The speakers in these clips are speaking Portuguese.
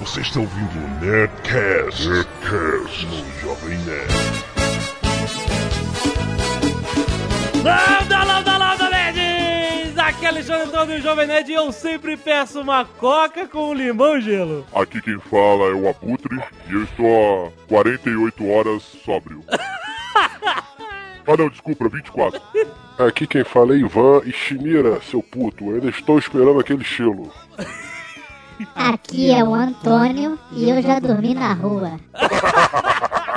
Você está ouvindo o Nerdcast, Nerdcast no Jovem Nerd. Landa, landa, landa, nerds! Aqui é Alexandre Antônio, Jovem Nerd, e eu sempre peço uma coca com limão e gelo. Aqui quem fala é o Abutre e eu estou há 48 horas sóbrio. Ah não, desculpa, 24. Aqui quem fala é Ivan e Chimira, seu puto, eu ainda estou esperando aquele estilo. Aqui é o Antônio e eu já dormi na rua.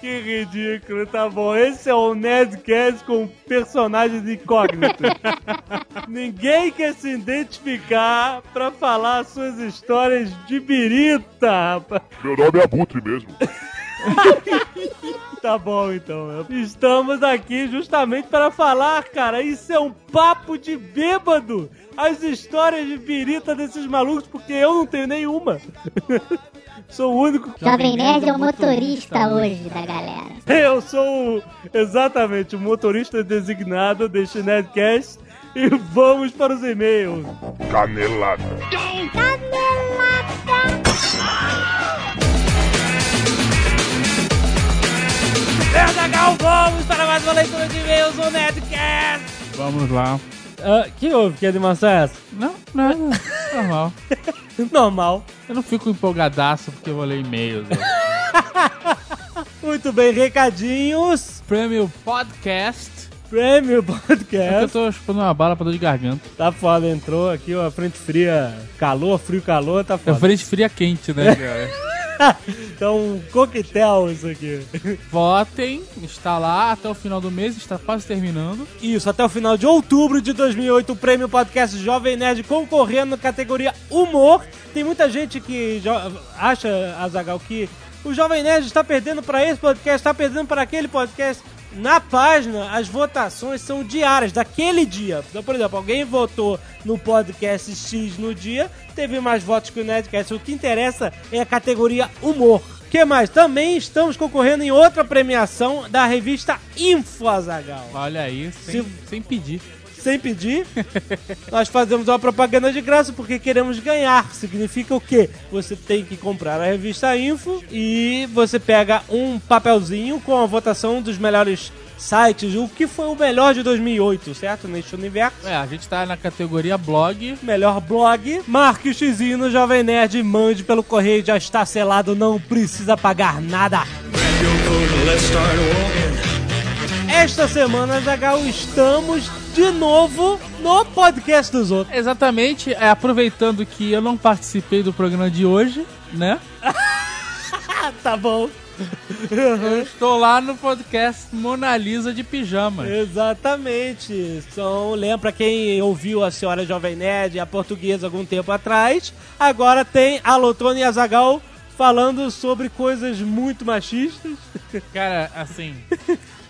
Que ridículo, tá bom. Esse é o Nerdcast com personagens incógnitos. Ninguém quer se identificar pra falar suas histórias de birita, rapaz. Meu nome é Abutre mesmo. Tá bom, então. Estamos aqui justamente para falar, cara. Isso é um papo de bêbado. As histórias de birita desses malucos, porque eu não tenho nenhuma. Sou o único. Jovem Nerd é o motorista hoje da galera. Eu sou o- exatamente o motorista designado deste Nerdcast. E vamos para os e-mails. Canelada. Verdagal, vamos para mais uma leitura de e-mails do Nerdcast. Vamos lá. Ah, que houve? Que animação é essa? Não, nada. Normal. Normal. Eu não fico empolgadaço porque eu vou ler e-mails. né? Muito bem, recadinhos. Prêmio Podcast. Prêmio É que eu Podcast. tô chupando uma bala pra dor de garganta. Tá foda, entrou aqui, ó, frente fria, calor, frio, calor, tá É foda. frente fria quente, né, cara? Então, um coquetel isso aqui. Votem, está lá até o final do mês, está quase terminando. Isso, até o final de outubro de 2008, o prêmio podcast Jovem Nerd concorrendo na categoria Humor. Tem muita gente que acha, Azagal, que o Jovem Nerd está perdendo para esse podcast, está perdendo para aquele podcast. Na página, as votações são diárias, daquele dia. Então, por exemplo, alguém votou no podcast X no dia, teve mais votos que o Nerdcast. O que interessa é a categoria Humor. O que mais? Também estamos concorrendo em outra premiação da revista Info, Azagal Olha aí, sem, Se- sem pedir. Sem pedir, nós fazemos uma propaganda de graça porque queremos ganhar. Significa o quê? Você tem que comprar a revista Info e você pega um papelzinho com a votação dos melhores sites, o que foi o melhor de 2008, certo? Neste universo. É, a gente tá na categoria blog. Melhor blog, marque o xizinho no Jovem Nerd e mande pelo correio, já está selado, não precisa pagar nada. Esta semana, Zagal, estamos de novo no podcast dos outros. Exatamente, é, aproveitando que eu não participei do programa de hoje, né? Tá bom. Eu estou lá no podcast Mona Lisa de Pijama. Exatamente. São, lembra quem ouviu a senhora Jovem Nerd, a portuguesa, algum tempo atrás. Agora tem a Lotone e a Zagal falando sobre coisas muito machistas. Cara, assim,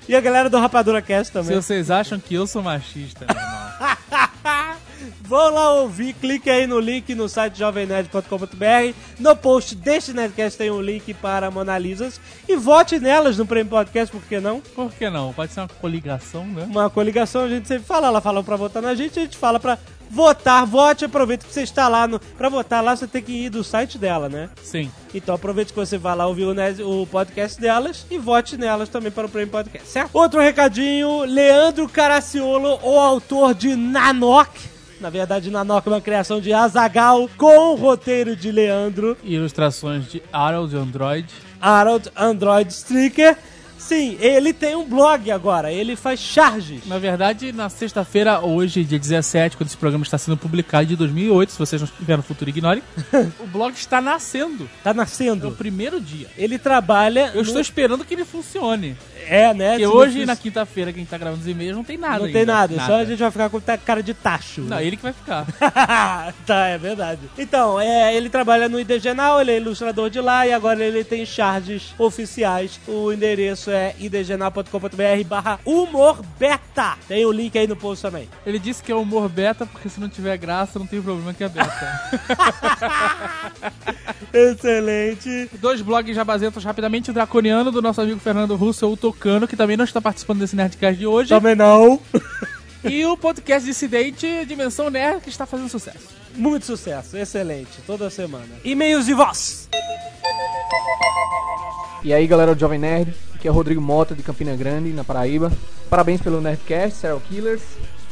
E a galera do Rapadura Cast se também. vocês acham que eu sou machista, meu irmão. Vão lá ouvir, clique aí no link no site jovemnerd.com.br. No post deste Nerdcast tem um link para Mona Lisas. E vote nelas no Prêmio Podcast, por que não? Por que não? Pode ser uma coligação, né? Uma coligação, a gente sempre fala, ela fala pra votar na gente, a gente fala pra votar. Vote, aproveita que você está lá. No, pra votar lá, você tem que ir do site dela, né? Sim. Então aproveite que você vai lá ouvir o, o podcast delas e vote nelas também para o Prêmio Podcast, certo? Outro recadinho, Leandro Caraciolo, o autor de Nanok. Na verdade, Nanok é uma criação de Azagal com o roteiro de Leandro. Ilustrações de Harold Android. Harold Android Stricker. Sim, ele tem um blog agora, ele faz charges. Na verdade, na sexta-feira, hoje, dia 17, quando esse programa está sendo publicado, de 2008, se vocês não estiverem no futuro, ignorem, o blog está nascendo. Tá É o nascendo. primeiro dia. Ele trabalha. Eu no- estou esperando que ele funcione. É, né? Porque hoje, na quinta-feira, que a gente tá gravando os e-mails, não tem nada Não ainda. tem nada, só a gente vai ficar com cara de tacho. Não, ele que vai ficar. tá, é verdade. Então, é, ele trabalha no IDGenal, ele é ilustrador de lá e agora ele tem charges oficiais. O endereço é idgenal.com.br barra humor beta. Tem o link aí no post também. Ele disse que é humor beta, porque se não tiver graça, não tem problema que é beta. Excelente. Dois blogs jabazentos rapidamente, o Draconiano, do nosso amigo Fernando Russo, o Tocano, que também não está participando desse Nerdcast de hoje. Também não. E o podcast dissidente Dimensão Nerd, que está fazendo sucesso. Muito sucesso, excelente, toda semana. E-mails de voz. E aí galera do Jovem Nerd, aqui é o Rodrigo Mota de Campina Grande, na Paraíba. Parabéns pelo Nerdcast, Serial Killers.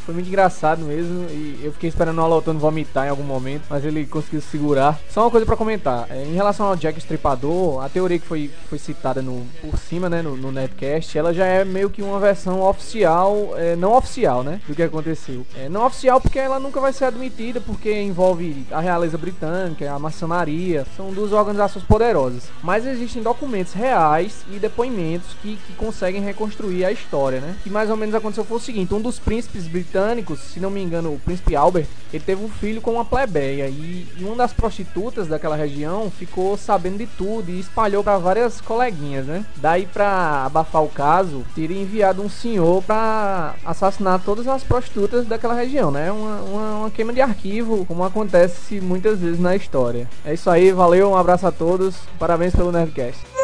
Foi muito engraçado mesmo e eu fiquei esperando o Alotano vomitar em algum momento, mas ele conseguiu segurar. Só uma coisa pra comentar, é, em relação ao Jack Stripador, a teoria que foi, foi citada no, por cima, né, no, no Nerdcast, ela já é meio que uma versão oficial, é, não oficial, né, do que aconteceu. É, não oficial porque ela nunca vai ser admitida, porque envolve a realeza britânica, a maçonaria, são duas organizações poderosas. Mas existem documentos reais e depoimentos que, que conseguem reconstruir a história, né. Que mais ou menos aconteceu foi o seguinte, um dos príncipes britânicos britânicos, se não me engano, o príncipe Albert, ele teve um filho com uma plebeia e, e uma das prostitutas daquela região ficou sabendo de tudo e espalhou para várias coleguinhas, né? Daí para abafar o caso, teria enviado um senhor para assassinar todas as prostitutas daquela região, né? Uma, uma, uma queima de arquivo, como acontece muitas vezes na história. É isso aí, valeu, um abraço a todos, parabéns pelo Nerdcast.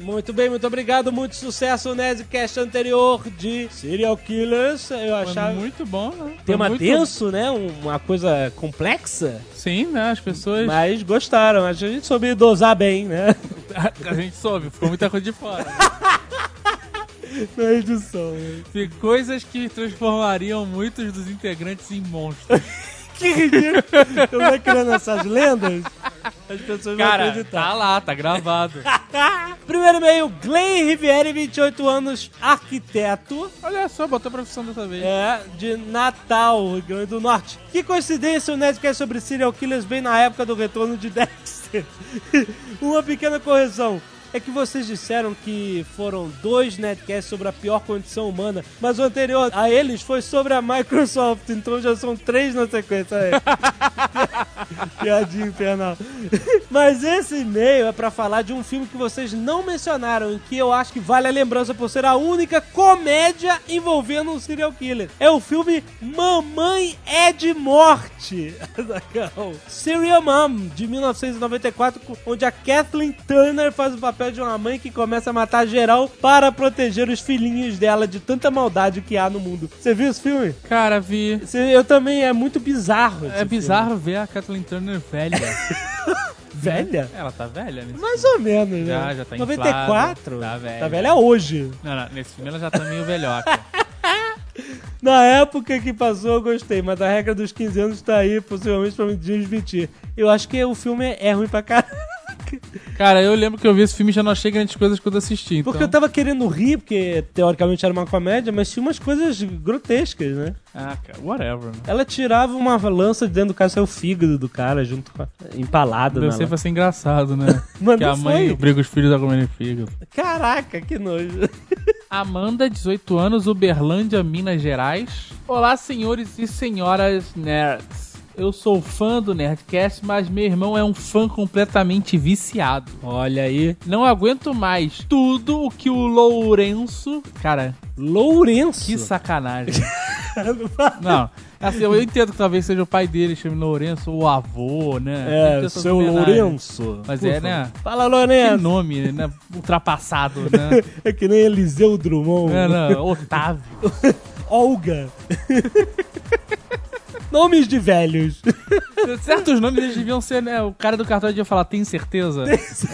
Muito bem, muito obrigado. Muito sucesso o Nerdcast anterior de Serial Killers. Eu Foi achava. muito bom, né? Foi Tema muito... denso, né? Uma coisa complexa. Sim, né? As pessoas. Mas gostaram. A gente soube dosar bem, né? A gente soube, ficou muita coisa de fora. Na edição. né? Coisas que transformariam muitos dos integrantes em monstros. Que ridículo. Eu vou criando essas lendas. As pessoas vão Cara, acreditar. tá lá, tá gravado. Primeiro e-mail, Glenn Rivieri, 28 anos, arquiteto. Olha só, botou a profissão dessa vez. É, de Natal, Rio Grande do Norte. Que coincidência o Nerdcast sobre serial killers bem na época do retorno de Dexter. Uma pequena correção. É que vocês disseram que foram dois Nerdcasts sobre a pior condição humana, mas o anterior a eles foi sobre a Microsoft, então já são três na sequência aí. Piadinha infernal. Mas esse e-mail é pra falar de um filme que vocês não mencionaram e que eu acho que vale a lembrança por ser a única comédia envolvendo um serial killer. É o filme Mamãe é de Morte. Serial Mom, de 1994, onde a Kathleen Turner faz o papel de uma mãe que começa a matar geral para proteger os filhinhos dela de tanta maldade que há no mundo. Você viu esse filme? Cara, vi. Cê- Eu também, é muito bizarro. É filme. bizarro ver a Kathleen Turner velha. Velha? Ela tá velha nesse Mais ou menos, né? Já, já tá 94? inflada. Tá velha. Tá velha hoje. filme. Não, não, nesse filme ela já tá meio velhoca. Na época que passou eu gostei, mas a regra dos 15 anos tá aí, possivelmente pra me desmentir. Eu acho que o filme é ruim pra caralho. Cara, eu lembro que eu vi esse filme e já não achei grandes coisas quando assisti. Então... Porque eu tava querendo rir, porque teoricamente era uma comédia, mas tinha umas coisas grotescas, né? Ah, cara, whatever. Né? Ela tirava uma lança de dentro do cara, saiu o fígado do cara junto com a... empalado Deve ser pra ser engraçado, né? Que a mãe foi. obriga os filhos a comerem fígado. Caraca, que nojo. Amanda, 18 anos, Uberlândia, Minas Gerais. Olá, senhores e senhoras nerds. Eu sou fã do Nerdcast, mas meu irmão é um fã completamente viciado. Olha aí. Não aguento mais tudo o que o Lourenço. Cara, Lourenço. que sacanagem. Não, assim, eu entendo que talvez seja o pai dele, chame Lourenço, ou o avô, né? Que É, seu. Lourenço. Mas é, né? Fala, Que Lourenço. nome, né? Ultrapassado, né? É que nem Eliseu Drummond. É, não, Otávio. Olga. Nomes de velhos. Certos nomes eles deviam ser, né? O cara do cartão devia falar, tem certeza?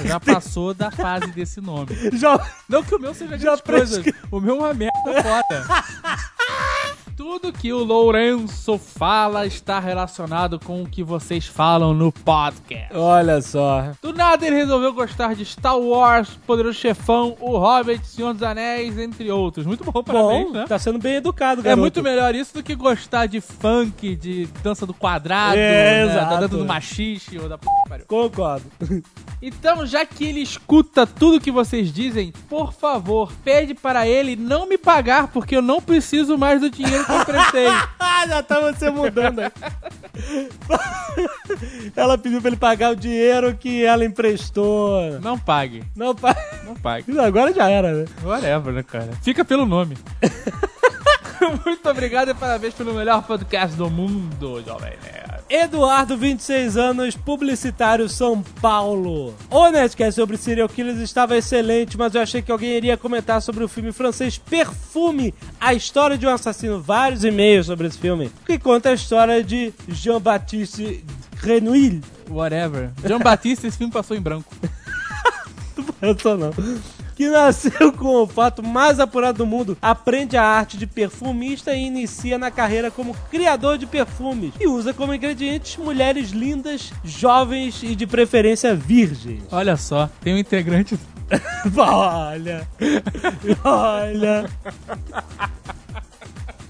Já passou da fase desse nome. Já... Não que o meu seja Já grandes coisas. O meu é uma merda foda. Tudo que o Lourenço fala está relacionado com o que vocês falam no podcast. Olha só. Do nada ele resolveu gostar de Star Wars, Poderoso Chefão, O Hobbit, Senhor dos Anéis, entre outros. Muito bom, parabéns, Bom, né? tá sendo bem educado, É garoto. muito melhor isso do que gostar de funk, de dança do quadrado, É, né, exato. da dança do machixe ou da p... Concordo. Então, já que ele escuta tudo que vocês dizem, por favor, pede para ele não me pagar, porque eu não preciso mais do dinheiro eu emprestei. Já tá você mudando. ela pediu pra ele pagar o dinheiro que ela emprestou. Não pague, Não, pa... não pague. Agora já era, né? Whatever, né, cara? Fica pelo nome. Muito obrigado e parabéns pelo melhor podcast do mundo, Jovem Nerd. Eduardo, 26 anos, publicitário São Paulo. O Nerdcast sobre serial killers estava excelente, mas eu achei que alguém iria comentar sobre o filme francês Perfume, a história de um assassino. Vários e-mails sobre esse filme, que conta a história de Jean-Baptiste Renouil. Whatever. John Batista, esse filme passou em branco. Eu tô não. Que nasceu com o fato mais apurado do mundo, aprende a arte de perfumista e inicia na carreira como criador de perfumes. E usa como ingredientes mulheres lindas, jovens e de preferência virgens. Olha só, tem um integrante. Olha! Olha!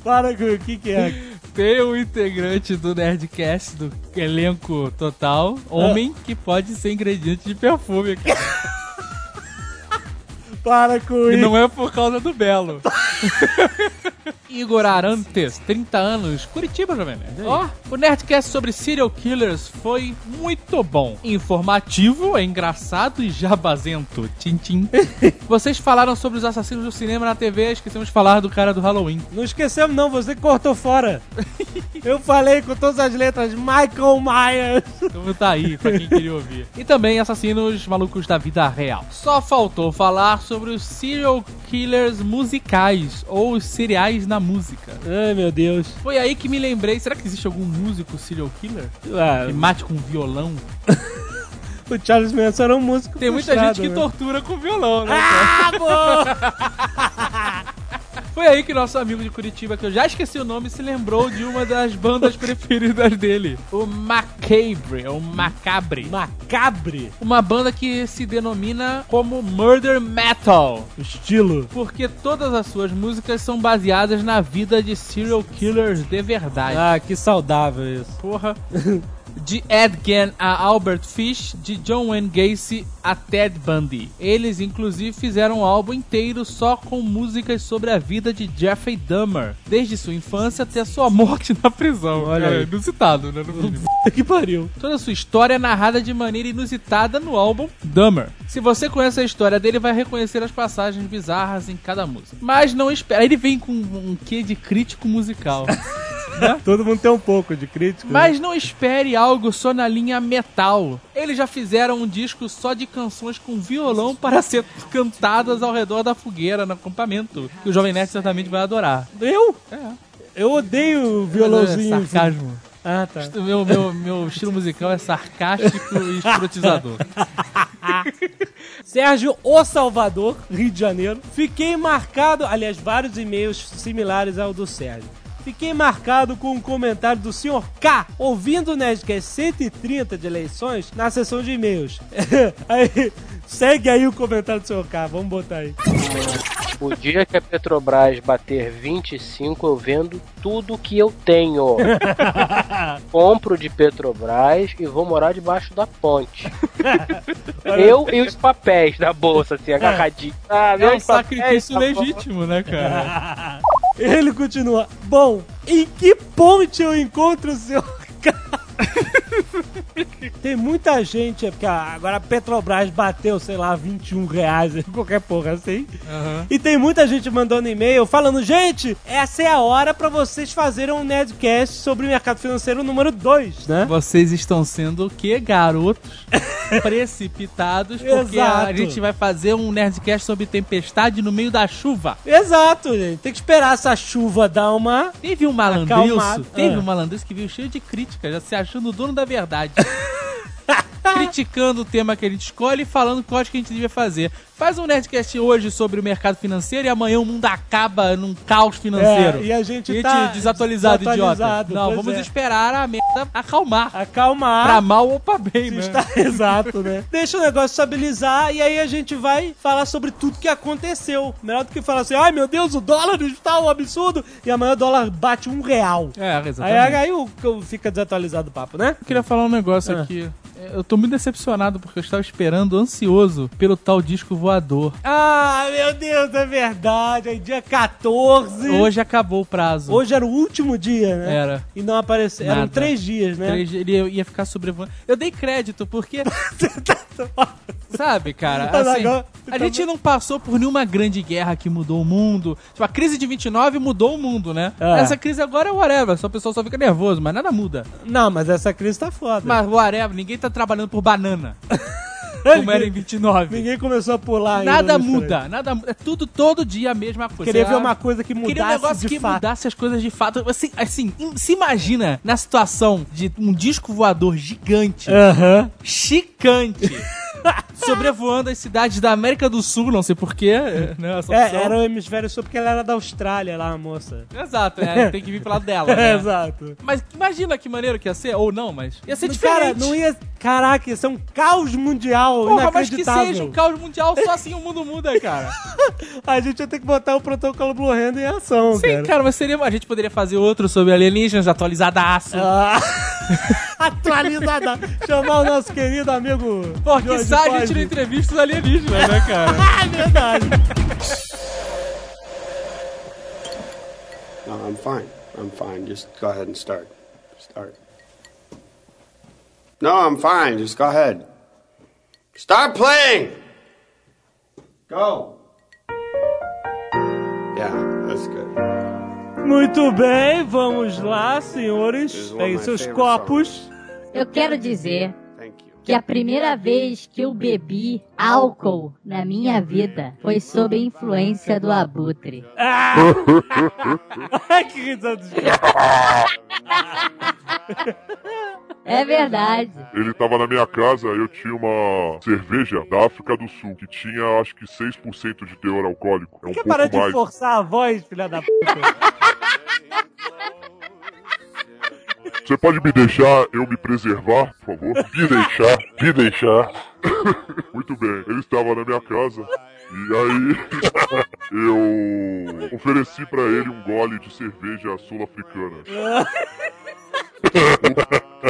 Para com o que, que é? Tem um integrante do Nerdcast, do elenco total, homem, que pode ser ingrediente de perfume, cara. Para com E isso! não é por causa do Belo. Igor Arantes, 30 anos, Curitiba, Jovem Nerd. Ó, o Nerdcast sobre serial killers foi muito bom. Informativo, é engraçado e jabazento. Tchim, tchim. Vocês falaram sobre os assassinos do cinema na TV, esquecemos de falar do cara do Halloween. Não esquecemos não, você cortou fora. Eu falei com todas as letras Michael Myers. Então tá aí, pra quem queria ouvir. E também assassinos malucos da vida real. Só faltou falar sobre os serial killers musicais, ou os cereais na música. Ai, meu Deus. Foi aí que me lembrei, será que existe algum músico serial killer? Ah, Que mate com violão? o Charles Manson era um músico Tem muita gente que né? tortura com violão, né? Ah! Foi aí que nosso amigo de Curitiba, que eu já esqueci o nome, se lembrou de uma das bandas preferidas dele. O Macabre, ou Macabre. Macabre. Uma banda que se denomina como Murder Metal. Estilo. Porque todas as suas músicas são baseadas na vida de serial killers de verdade. Ah, que saudável isso. Porra. De Ed Gein a Albert Fish, de John Wayne Gacy a Ted Bundy. Eles, inclusive, fizeram um álbum inteiro só com músicas sobre a vida de Jeffrey Dahmer, desde sua infância até sua morte na prisão. Olha é, inusitado, né? No que pariu. Toda a sua história é narrada de maneira inusitada no álbum Dahmer. Se você conhece a história dele, vai reconhecer as passagens bizarras em cada música. Mas não espera. Ele vem com um quê de crítico musical. Todo mundo tem um pouco de crítico. né? Mas não espere algo só na linha metal. Eles já fizeram um disco só de canções com violão para ser cantadas ao redor da fogueira no acampamento. Que o Jovem Nerd certamente vai adorar. Eu? É. Eu odeio o violãozinho. É sarcasmo. Ah, tá. Meu, meu, meu estilo musical é sarcástico e escrotizador. Sérgio O Salvador, Rio de Janeiro. Fiquei marcado, aliás, vários e-mails similares ao do Sérgio. Fiquei marcado com um comentário do Sr. K, ouvindo o Nerdcast 130 de eleições na sessão de e-mails. aí, segue aí o comentário do Sr. K, vamos botar aí. O dia que a Petrobras bater 25, eu vendo tudo que eu tenho. Compro de Petrobras e vou morar debaixo da ponte. eu e os papéis da bolsa, assim, agarradinho. Ah, É um papéis, sacrifício legítimo, né, cara? Ele continua. Bom, em que ponte eu encontro o Sr. K? Tem muita gente, é porque agora a Petrobras bateu, sei lá, 21 reais, qualquer porra assim. Aham. E tem muita gente mandando e-mail falando, gente, essa é a hora pra vocês fazerem um Nerdcast sobre o mercado financeiro número 2, né? Vocês estão sendo o quê, garotos? Precipitados, porque a gente vai fazer um Nerdcast sobre tempestade no meio da chuva. Exato, gente. Tem que esperar essa chuva dar uma... Teve um malandrilso, Acalmado. teve Ah. um malandrilso que veio cheio de críticas, já se achando o dono da verdade. Criticando o tema que a gente escolhe e falando acho que a gente devia fazer. Faz um Nerdcast hoje sobre o mercado financeiro e amanhã o mundo acaba num caos financeiro. É, e a gente E tá desatualizado, desatualizado, idiota. Não, vamos é. esperar a merda acalmar. Acalmar. Pra mal ou pra bem, né? Está exato, né? Deixa o negócio estabilizar e aí a gente vai falar sobre tudo que aconteceu. Melhor do que falar assim, ai meu Deus, o dólar está um absurdo e amanhã o dólar bate um real. É, Aí, exatamente. aí o- o- fica desatualizado o papo, né? Eu queria falar um negócio Ah. aqui. Eu tô muito decepcionado porque eu estava esperando, ansioso, pelo tal disco voador. Ah, meu Deus, é verdade. Aí dia 14. Hoje acabou o prazo. Hoje era o último dia, né? Era. E não apareceu. Eram Nada. três dias, né? Três- Ele ia ficar sobrevoando. Eu dei crédito porque, sabe, cara, assim, a gente não passou por nenhuma grande guerra que mudou o mundo. Tipo, a crise de 29 mudou o mundo, né? É. Essa crise agora é whatever, só o pessoal só fica nervoso, mas nada muda. Não, mas essa crise tá foda. Mas whatever, ninguém tá trabalhando por banana. como era em 29. Ninguém começou a pular ainda. Nada muda, nada muda. É tudo todo dia a mesma coisa. Queria ver uma coisa que mudasse Queria um negócio que fato. mudasse as coisas de fato. Assim, assim, im- se imagina na situação de um disco voador gigante, Aham. chicante, sobrevoando as cidades da América do Sul, não sei porquê, né? Essa É, era o hemisfério sul porque ela era da Austrália lá, a moça. Exato, é, tem que vir pro lado dela. né? Exato. Mas imagina que maneiro que ia ser, ou não, mas ia ser Cara, diferente. não ia. Caraca, isso é um caos mundial. Porra, mas que seja um caos mundial, só assim o mundo muda, cara. A gente ia ter que botar o protocolo Blue Hand em ação, Sim, cara, mas seria. A gente poderia fazer outro sobre alienígenas atualizadaço. Ah, atualizada. Chamar o nosso querido amigo. Jorge que sai a gente não entrevista os alienígenas, né, cara? Ah, é verdade. No, I'm fine. I'm fine. Just go ahead and start. Start. No, I'm fine. Just go ahead. Start playing! Go! Yeah, that's good. Muito bem, vamos lá, senhores. My seus copos. Eu quero dizer. Que a primeira vez que eu bebi álcool na minha vida foi sob a influência do abutre. Ah! Ai, que risada de É verdade. Ele tava na minha casa, eu tinha uma cerveja da África do Sul, que tinha acho que 6% de teor alcoólico. É um Quer pouco parar de mais. forçar a voz, filha da puta? Você pode me deixar eu me preservar, por favor? Me deixar, me deixar. Muito bem, ele estava na minha casa. E aí, eu ofereci pra ele um gole de cerveja sul-africana.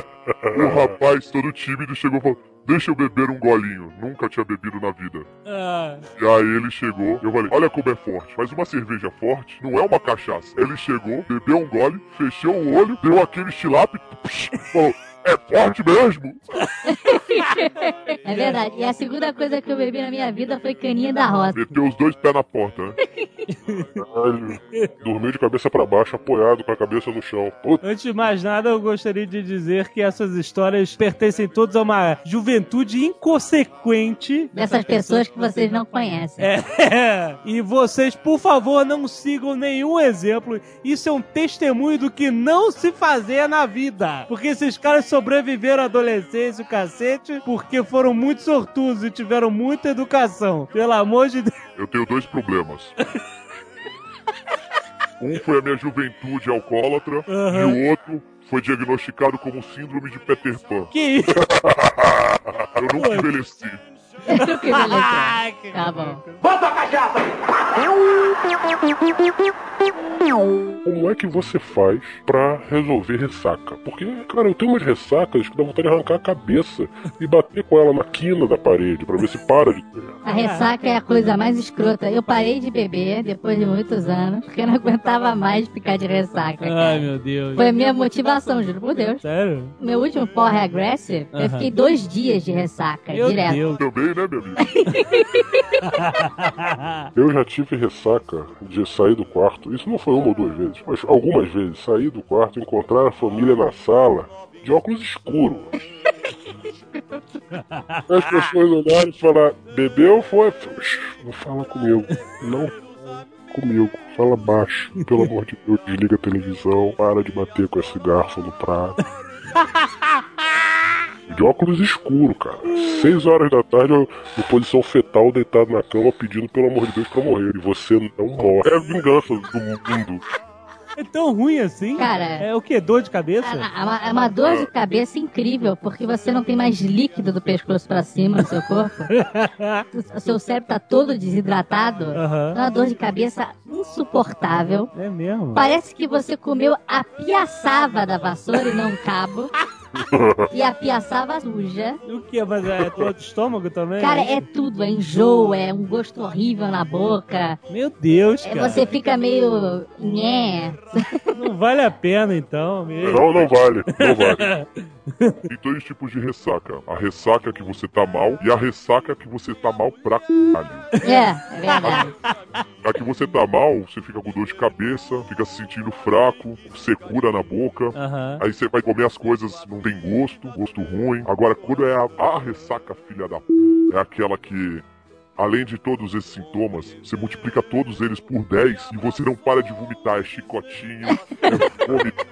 O rapaz, todo tímido, chegou e falou: Deixa eu beber um golinho. Nunca tinha bebido na vida. Ah, E aí ele chegou, eu falei, olha como é forte. Mas uma cerveja forte não é uma cachaça. Ele chegou, bebeu um gole, fechou o olho, deu aquele estilape, psh, falou, é forte mesmo? É verdade. E a segunda coisa que eu bebi na minha vida foi caninha da roça. Meteu os dois pés na porta, né? Caralho. Dormiu de cabeça pra baixo, apoiado com a cabeça no chão. Puta, antes de mais nada, eu gostaria de dizer que essas histórias pertencem todas a uma juventude inconsequente. Dessas pessoas que vocês não conhecem. É, e vocês, por favor, não sigam nenhum exemplo. Isso é um testemunho do que não se fazer na vida. Porque esses caras sobreviveram à adolescência, o cacete, porque foram muito sortudos e tiveram muita educação. Pelo amor de Deus. eu tenho dois problemas. Um foi a minha juventude alcoólatra Aham. e o outro foi diagnosticado como síndrome de Peter Pan. Que isso? Eu nunca envelheci. Que beleza. Ah, que- Tá bom. Como é que você faz pra resolver ressaca? Porque, cara, eu tenho umas ressacas que dá vontade de arrancar a cabeça e bater com ela na quina da parede pra ver se para de ter. A ressaca é a coisa mais escrota. Eu parei de beber depois de muitos anos, porque eu não aguentava mais ficar de ressaca. Ai, Cara. meu Deus. Foi a minha motivação, juro por Deus. Sério? Meu último Power Aggressive, eu Aham. fiquei dois dias de ressaca, Meu direto. Deus. Também, né, meu amigo? Eu já tive ressaca de sair do quarto. Isso não foi uma ou duas vezes, mas algumas vezes. Sair do quarto, encontrar a família na sala, de óculos escuros. As pessoas olharem e falar, bebeu foi? Shh, Não fala comigo. Não fala comigo. Fala baixo. Pelo amor de Deus, desliga a televisão. Para de bater com esse garfo no prato. De óculos escuro, cara. Seis horas da tarde, eu, em posição fetal, deitado na cama, pedindo pelo amor de Deus pra morrer. E você não morre. É a vingança do mundo. É tão ruim assim? Cara. É o quê? Dor de cabeça? É uma, é uma dor de cabeça incrível, porque você não tem mais líquido do pescoço pra cima no seu corpo. o seu cérebro tá todo desidratado. Aham. É uma dor de cabeça insuportável. É mesmo? Parece que você comeu a piaçava da vassoura e não um cabo. E a piaçava suja. O que? Mas é dor de estômago também? Cara, é tudo, é enjoo, é um gosto horrível na boca. Meu Deus, É, cara. você fica meio. nhé. Não vale a pena, então, mesmo. Não, não vale. Não vale. Tem dois tipos de ressaca. A ressaca que você tá mal e a ressaca que você tá mal pra caralho. É, é verdade. Que você tá mal, você fica com dor de cabeça, fica se sentindo fraco, secura na boca. Aham. Aí você vai comer as coisas, não tem gosto, gosto ruim. Agora, quando é a, a ressaca filha da p, é aquela que, além de todos esses sintomas, você multiplica todos eles por 10 e você não para de vomitar. É chicotinho, é vômito.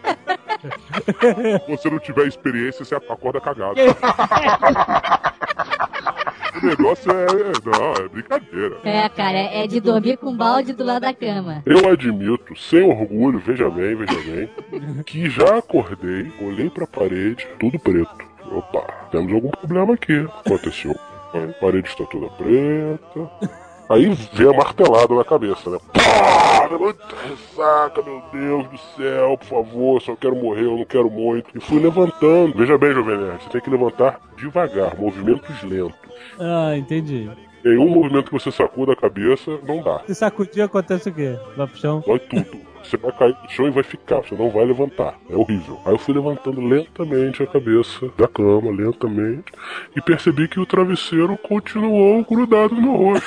Se você não tiver experiência, você acorda cagado. o negócio é. Não, é brincadeira. É, cara, é de dormir com um balde do lado da cama. Eu admito, sem orgulho, veja bem, veja bem, que já acordei, olhei pra parede, tudo preto. Opa, temos algum problema aqui. Aconteceu. A parede está toda preta. Aí vem a martelada na cabeça, né? Pá! Muita ressaca, meu Deus do céu, por favor, só quero morrer, eu não quero muito. E fui levantando. Veja bem, Jovem Nerd, você tem que levantar devagar, movimentos lentos. Ah, entendi. Nenhum movimento que você sacuda a cabeça, não dá. Se sacudir, acontece o quê? Vai pro chão? Dói tudo. Você vai cair no chão e vai ficar, você não vai levantar. É horrível. Aí eu fui levantando lentamente a cabeça da cama, lentamente, e percebi que o travesseiro continuou grudado no rosto.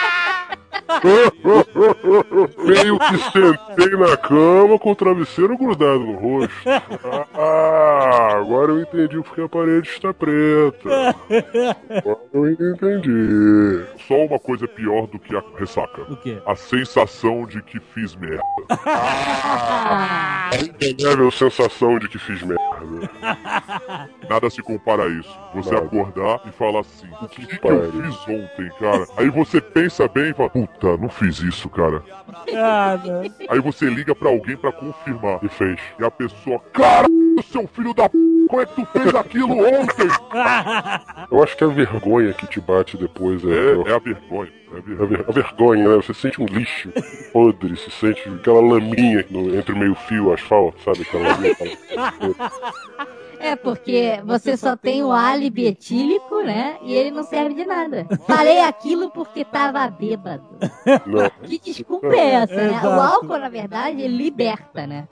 Meio que sentei na cama com o travesseiro grudado no rosto. Ah, agora eu entendi porque a parede está preta. Agora eu entendi. Só uma coisa pior do que a ressaca. O quê? A sensação de que fiz merda. A indelével sensação de que fiz merda. Nada se compara a isso. Você Nada. acordar e falar assim: O que, que eu pariu. fiz ontem, cara? Aí você pensa bem e fala: Puta, não fiz isso, cara. Ah. Aí você liga pra alguém pra confirmar. E fez. E a pessoa: Caralho, seu filho da p. Como é que tu fez aquilo ontem? Eu acho que a vergonha que te bate depois é. É, é a vergonha. É a ver- a vergonha, né? Você sente um lixo podre, se sente aquela laminha no- entre meio fio e asfalto, sabe? Aquela laminha. É porque você só tem o álibi etílico, né? E ele não serve de nada. Falei aquilo porque tava bêbado. Que desculpa é essa, né? O álcool, na verdade, ele liberta, né?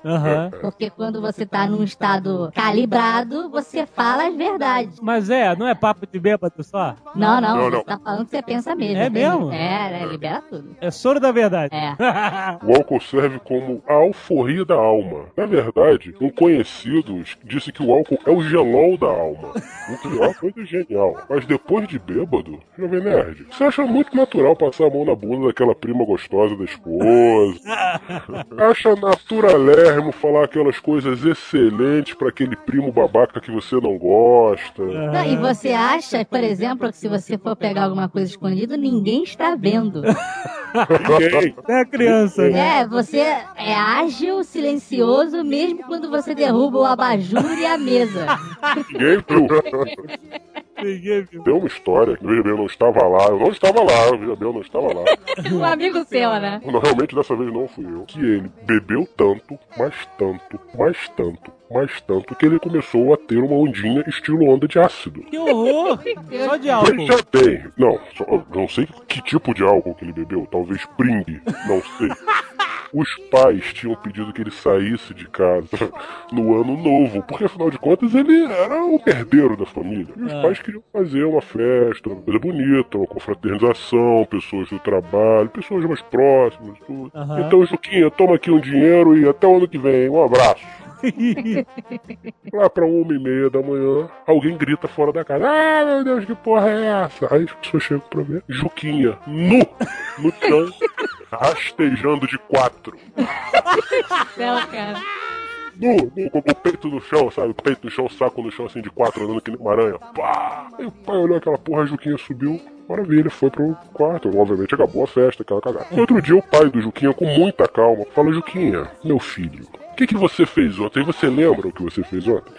Porque quando você tá num estado calibrado, você fala as verdades. Mas é, não é papo de bêbado só? Não, não, Não, você tá falando que você pensa mesmo. É mesmo? É, né? Libera tudo. É soro da verdade. É. O álcool serve como a alforria da alma. Na verdade, um conhecido disse que o álcool é o gelol da alma. O que é coisa genial. Mas depois de bêbado, Jovem Nerd, você acha muito natural passar a mão na bunda daquela prima gostosa da esposa. Acha naturalérrimo falar aquelas coisas excelentes pra aquele primo babaca que você não gosta. Não, e você acha, por exemplo, que se você for pegar alguma coisa escondida, ninguém está vendo. É criança, né? É, você é ágil, silencioso, mesmo quando você derruba o abajur e a mesa. Ninguém viu. Ninguém viu. Tem uma história, veja bem, eu não estava lá, eu não estava lá, bem, eu não estava lá. Um amigo seu, né? Não, realmente dessa vez não fui eu. Que ele bebeu tanto, mais tanto, mais tanto, mais tanto, que ele começou a ter uma ondinha estilo onda de ácido. Que horror! Só de álcool. Veja bem, não, só- não sei que tipo de álcool que ele bebeu, talvez Pring, não sei. Os pais tinham pedido que ele saísse de casa no ano novo, porque afinal de contas ele era o herdeiro da família. E os Ah. pais queriam fazer uma festa, uma coisa bonita, uma confraternização, pessoas do trabalho, pessoas mais próximas, tudo. Aham. Então, Juquinha, toma aqui um dinheiro e até o ano que vem, um abraço. Lá pra uma e meia da manhã, alguém grita fora da casa. Ah, meu Deus, que porra é essa? Aí as pessoas chegam pra ver. Juquinha, nu, no chão, rastejando de quatro. Céu, cara. Nu, nu, com o peito no chão, sabe? O peito no chão, o saco no chão, assim, de quatro, andando que nem uma aranha. Pá! Aí o pai olhou aquela porra, a Juquinha subiu. Maravilha, foi pro quarto. Obviamente acabou a festa, aquela cagada. No outro dia, o pai do Juquinha, com muita calma, fala: Juquinha, meu filho, que, que você fez ontem? Você lembra o que você fez ontem?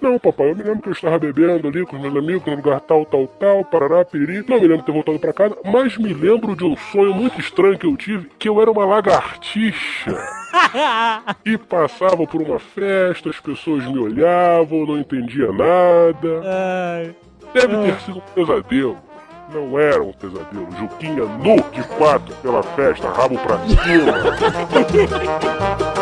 Não, papai, eu me lembro que eu estava bebendo ali com os meus amigos no lugar tal, tal, tal, parará, piriri. Não me lembro de ter voltado pra casa, mas me lembro de um sonho muito estranho que eu tive, que eu era uma lagartixa. E passava por uma festa, as pessoas me olhavam, não entendia nada. Deve ter sido um pesadelo. Não era um pesadelo. Juquinha nu de quatro pela festa, rabo pra cima.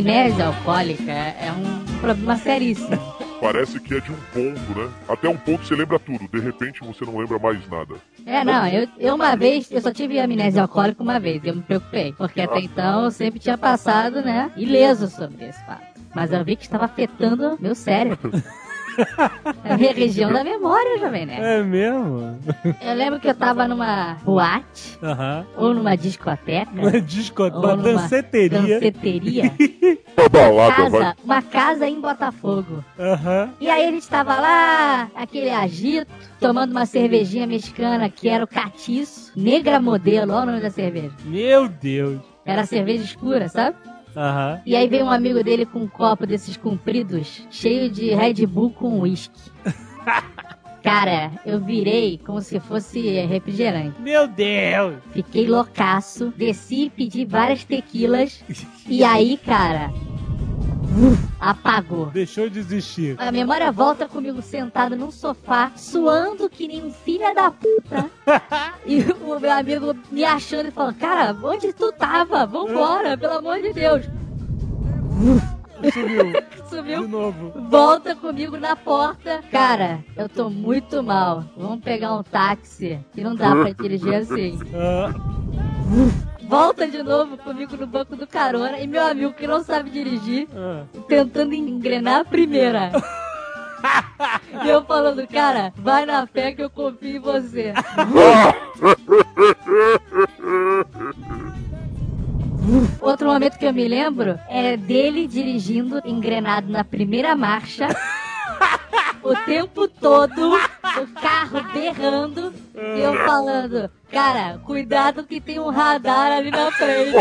Amnésia alcoólica é um problema seríssimo. Parece que é de um ponto, né? Até um ponto você lembra tudo, de repente você não lembra mais nada. É, não, eu, eu uma vez, eu só tive amnésia alcoólica uma vez, eu me preocupei. Porque até então eu sempre tinha passado, né, ileso sobre esse fato. Mas eu vi que estava afetando meu cérebro. A minha região da memória, jovem, né? É mesmo? Eu lembro que eu tava numa boate, ou numa discoteca, Uma disco, ou uma danceteria. danceteria, Uma casa, uma casa em Botafogo. Aham. E aí a gente tava lá, aquele agito, tomando uma cervejinha mexicana que era o catiço, negra modelo, olha o nome da cerveja. Meu Deus. Era cerveja escura, sabe? Aham. E aí veio um amigo dele com um copo desses compridos, cheio de Red Bull com uísque. Cara, eu virei como se fosse refrigerante. Meu Deus. Fiquei loucaço, desci e pedi várias tequilas. E aí, cara, apagou. Deixou de existir. A memória volta comigo sentado num sofá, suando que nem um filho da puta. e o meu amigo me achando e falando: Cara, onde tu tava? Vambora, pelo amor de Deus. Sumiu. De Sumiu. novo. Volta comigo na porta. Cara, eu tô muito mal. Vamos pegar um táxi. Que não dá pra dirigir assim. Ah, Volta de novo comigo no banco do carona. E meu amigo que não sabe dirigir, ah. tentando engrenar a primeira. E eu falando, cara, vai na fé que eu confio em você. Outro momento que eu me lembro é dele dirigindo engrenado na primeira marcha. O tempo todo, o carro berrando e eu falando, cara, cuidado que tem um radar ali na frente.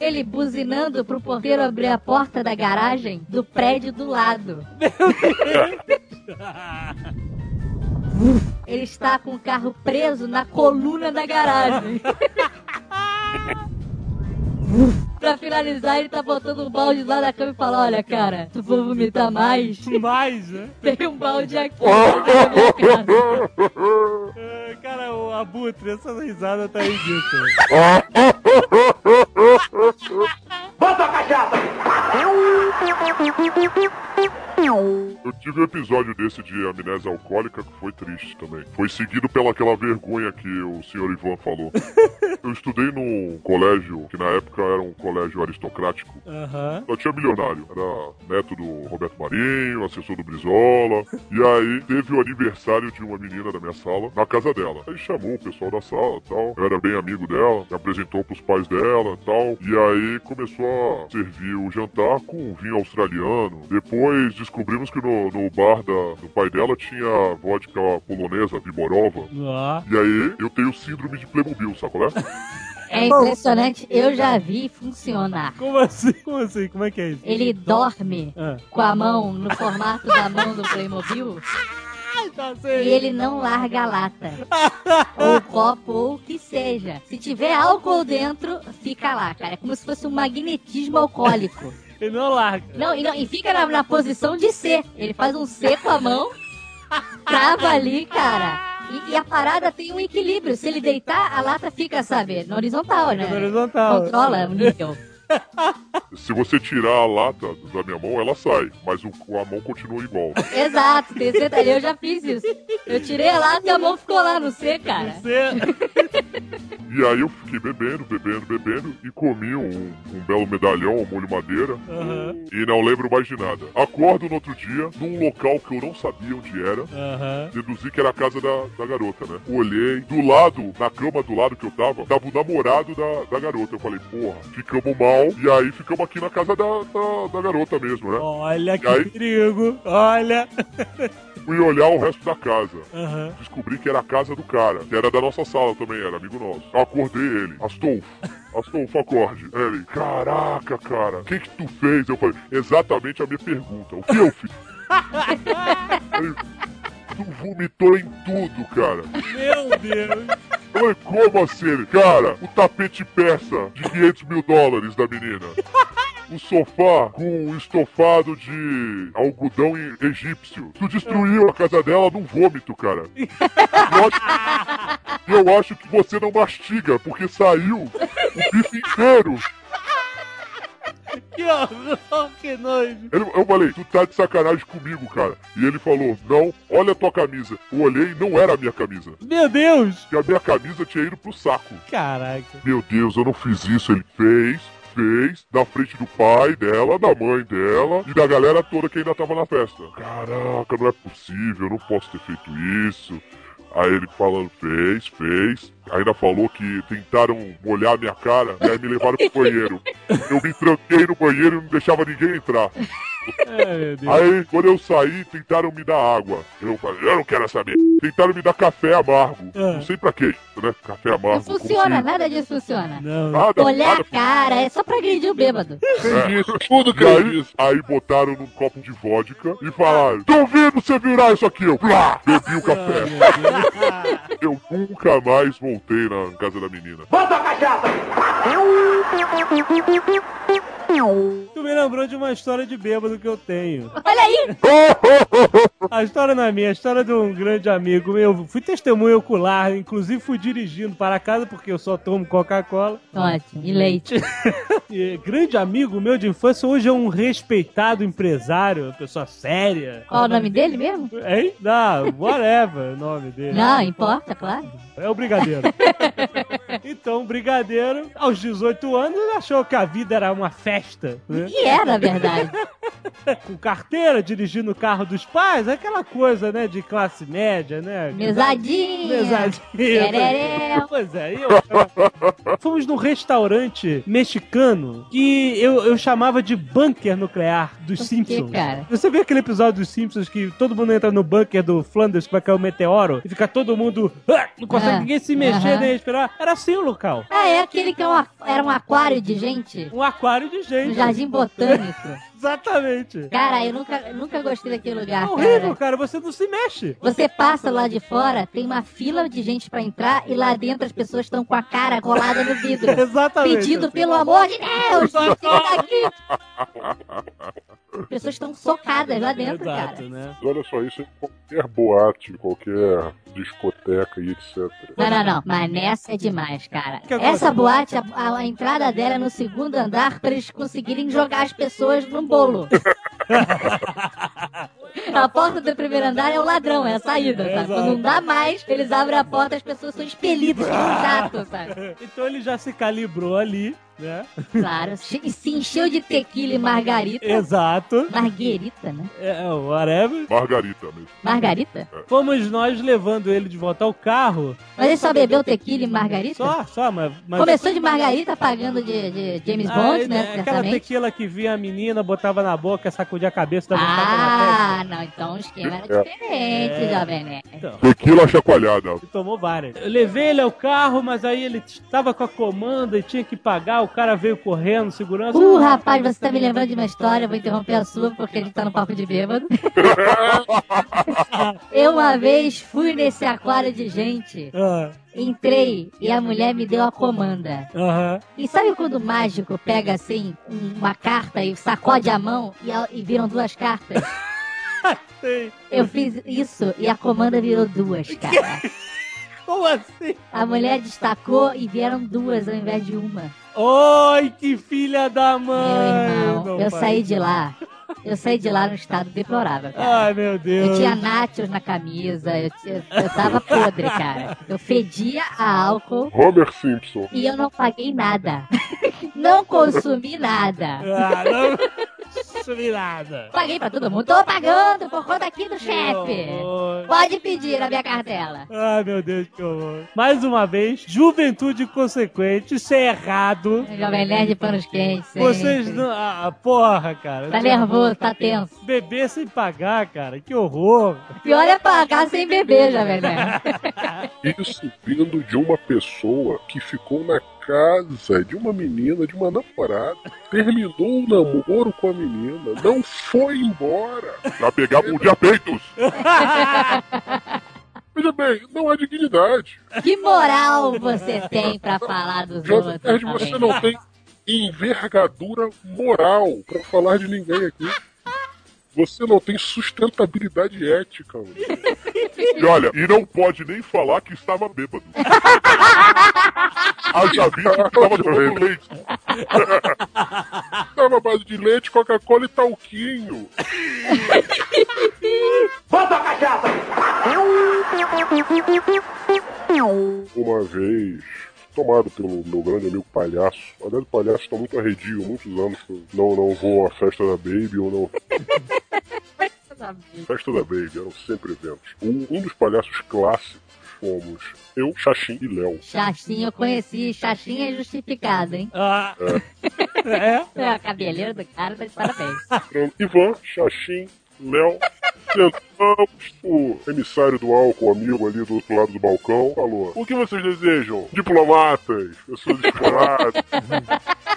Ele buzinando pro porteiro abrir a porta da garagem do prédio do lado. Ele está com o carro preso na coluna da garagem. pra finalizar, ele tá botando um balde lá na cama e fala: Olha, cara, tu for vomitar mais, Mais, né? tem um balde aqui na minha casa. Ah, Cara, o Abutre, essa risada tá ridícula. Eu tive um episódio desse de amnésia alcoólica que foi triste também. Foi seguido pelaquela vergonha que o senhor Ivan falou. Eu estudei num colégio que na época era um colégio aristocrático. Aham. Só tinha milionário. Era neto do Roberto Marinho, assessor do Brizola. E aí teve o aniversário de uma menina da minha sala na casa dela. Aí chamou o pessoal da sala tal. Eu era bem amigo dela, me apresentou pros pais dela tal. E aí começou a servir o jantar com vinho australiano. Depois descobrimos que no, no bar da- do pai dela tinha vodka polonesa, Viborova. Ah. E aí eu tenho síndrome de Playmobil, sabe qual é? É impressionante, eu já vi funcionar. Como assim? Como assim? Como é que é isso? Ele dorme Ah. com a mão no formato da mão do Playmobil Tá e ele não larga a lata. ou o copo, ou o que seja. Se tiver álcool dentro, fica lá, cara. É como se fosse um magnetismo alcoólico. Ele não larga. Não, e, não, e fica na, na posição de C. Ele faz um C com a mão, trava ali, cara. E, e a parada tem um equilíbrio. Se ele deitar, a lata fica, sabe, na horizontal, né? Na horizontal. Controla o nível. Se você tirar a lata da minha mão, ela sai. Mas o, a mão continua igual. Exato, tem certeza. Eu já fiz isso. Eu tirei a lata e a mão ficou lá no C, cara. Você... E aí eu fiquei bebendo, bebendo, bebendo e comi um, um belo medalhão ao molho madeira Aham. e não lembro mais de nada. Acordo no outro dia, num local que eu não sabia onde era. Aham. Deduzi que era a casa da, da garota, né? Olhei, do lado, na cama do lado que eu tava, tava o namorado da, da garota. Eu falei, porra, ficamos mal. E aí ficamos aqui na casa da, da, da garota mesmo, né? Olha que Aí? perigo. Olha. Fui olhar o resto da casa. Aham. Descobri que era a casa do cara, que era da nossa sala também, era amigo nosso. Acordei ele, Astolfo. Astolfo, acorde. Ele, caraca, cara, o que que tu fez? Eu falei, exatamente a minha pergunta. O que eu fiz? Ele, tu vomitou em tudo, cara. Meu Deus. Eu falei, como assim? Cara, o tapete persa de 500 mil dólares da menina. O sofá com estofado de algodão egípcio. Tu destruiu a casa dela num vômito, cara. Lógico, E eu acho que você não mastiga, porque saiu o bife inteiro. Que horror, que nojo. Ele- eu falei, tu tá de sacanagem comigo, cara. E ele falou, não, olha a tua camisa. Eu olhei e não era a minha camisa. Meu Deus. E a minha camisa tinha ido pro saco. Caraca. Meu Deus, eu não fiz isso. Ele fez, fez, na frente do pai dela, da mãe dela e da galera toda que ainda tava na festa. Caraca, não é possível, eu não posso ter feito isso. Aí ele falando, fez, fez. Ainda falou que tentaram molhar minha cara e aí me levaram pro banheiro. Eu me tranquei no banheiro e não deixava ninguém entrar. Aí, quando eu saí, tentaram me dar água. Eu falei, eu não quero saber. Tentaram me dar café amargo. Ah. Não sei pra quê, né? Café amargo. Não como funciona, se- nada disso funciona. Não. Nada, Olhar nada. a cara é só pra agredir o bêbado. Tem isso, tudo que aí, aí botaram num copo de vodka e falaram: Duvido você virar isso aqui. Eu blá, bebi o café. Eu nunca mais voltei na casa da menina. Tu me lembrou de uma história de bêbado que eu tenho. Olha aí! A história não é minha, a história de um grande amigo meu. Fui testemunha ocular, inclusive fui dirigindo para casa porque eu só tomo Coca-Cola. Ótimo, e leite. E grande amigo meu de infância, hoje é um respeitado empresário, uma pessoa séria. Qual o nome dele mesmo? Hein? Não, whatever o nome dele. Não, importa, claro. É o Brigadeiro. então, o Brigadeiro, aos 18 anos, achou que a vida era uma festa, né? E é, na verdade. Com carteira, dirigindo o carro dos pais, aquela coisa, né, de classe média, né? Mesadinha. Mesadinha. Tereré. Pois é, eu... Fomos num restaurante mexicano que eu, eu chamava de bunker nuclear dos Por Simpsons. cara? Você viu aquele episódio dos Simpsons que todo mundo entra no bunker do Flanders que vai cair o meteoro e fica todo mundo. "Ah!" Não consegue Ah, ninguém se mexer aham. nem respirar? Era assim o local. Ah, é aquele que é um era um aquário de gente Um aquário de gente. Jardim Botânico. Exatamente. Cara, eu nunca, nunca gostei daquele É lugar, horrível, cara. cara. Você não se mexe. Você passa lá de fora, tem uma fila de gente pra entrar e lá dentro as pessoas estão com a cara colada no vidro. Exatamente. Pedindo pelo amor de Deus, tira daqui. As pessoas estão socadas lá dentro, Exato, cara. né? Mas olha só, isso é em qualquer boate, qualquer discoteca e etc. Não, não, não. Mas nessa é demais, cara. Essa boate, a, a- a entrada dela é no segundo andar pra eles conseguirem jogar as pessoas num bolo. A porta do primeiro andar é o ladrão, é a saída, sabe? Exato. Quando não dá mais, eles abrem a porta as pessoas são expelidas por um jato, sabe? Então ele já se calibrou ali, né? Claro. E se encheu de tequila e margarita. Exato. Marguerita, né? É, whatever. Margarita mesmo. Margarita? Fomos nós levando ele de volta ao carro. Mas ele só bebeu tequila e margarita? Só, só, mas. mas Começou de margarita pagando de, de James Bond, Aí, né? Aquela Certamente. tequila que vinha a menina, botava na boca, sacudia a cabeça, um na Ah, não, então o esquema era diferente, É. Jovem Nerd. testa. Então, Tequila chacoalhada. ele tomou várias. Eu levei ele ao carro, mas aí ele estava com a comanda e tinha que pagar. O cara veio correndo, segurança. Uh, rapaz, você tá me lembrando de uma história, vou interromper a sua porque a gente tá no papo de bêbado. eu uma vez fui nesse aquário de gente, Ah, entrei e a mulher me deu a comanda. Aham. E sabe quando o mágico pega assim uma carta e sacode a mão e, e viram duas cartas? Eu fiz isso e a comanda virou duas, cara. Como assim? A mulher destacou e vieram duas ao invés de uma. Oi, que filha da mãe! Meu irmão, meu eu pai. saí de lá. Eu saí de lá num estado deplorável, cara. Ai, meu Deus. Eu tinha nachos na camisa, eu, tinha- eu tava podre, cara. Eu fedia a álcool Homer Simpson. e eu não paguei nada. Não consumi nada. Ah, não nada. Paguei pra todo mundo. Tô pagando por conta aqui do chefe. Pode pedir a minha cartela. Ai, meu Deus, que horror. Mais uma vez, juventude consequente, isso é errado. Jovem Nerd de panos quentes. Vocês não. Ah, porra, cara. Tá nervoso, tá tenso. Beber sem pagar, cara. Que horror. Pior é pagar sem beber, Jovem Nerd. Isso vindo de uma pessoa que ficou na casa de uma menina, de uma namorada, terminou o namoro com a menina, não foi embora pra pegar mundial peitos. Veja bem, não há dignidade. Que moral você tem pra falar dos Jovem outros? Você não tem envergadura moral pra falar de ninguém aqui. Você não tem sustentabilidade ética. mano. E olha, e não pode nem falar que estava bêbado. Haja visto que estava tomando leite. Tava à base de leite, Coca-Cola e talquinho. Uma vez, tomado pelo meu grande amigo palhaço. Aliás, o palhaço está muito arredio, muitos anos que eu não, não vou à festa da Baby ou não. Festa da Baby, eram sempre eventos. Um, um dos palhaços clássicos fomos eu, Xaxim e Léo. Xaxim eu conheci. Xaxim é justificado, hein? Ah. É? É, a cabeleira do cara tá de parabéns. Ivan, Xaxim, Léo. Sentamos, o emissário do álcool, amigo ali do outro lado do balcão, falou: O que vocês desejam? Diplomatas, pessoas exploradas.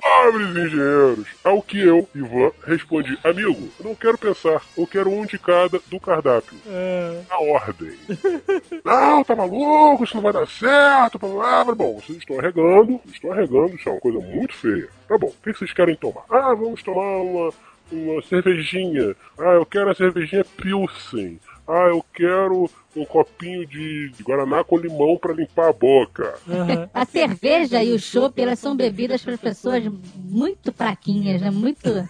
Pobres engenheiros. Ao que eu, Ivan, respondi: Amigo, eu não quero pensar, eu quero um de cada do cardápio. É. Na ordem. não, tá maluco, isso não vai dar certo. blá. Bom, vocês estão arregando, estão arregando, isso é uma coisa muito feia. Tá bom, o que vocês querem tomar? Ah, vamos tomar uma, uma cervejinha. Ah, eu quero a cervejinha Pilsen. Ah, eu quero um copinho de, de Guaraná com limão pra limpar a boca. A cerveja e o chopp, elas são bebidas para pessoas muito fraquinhas, né? Muito.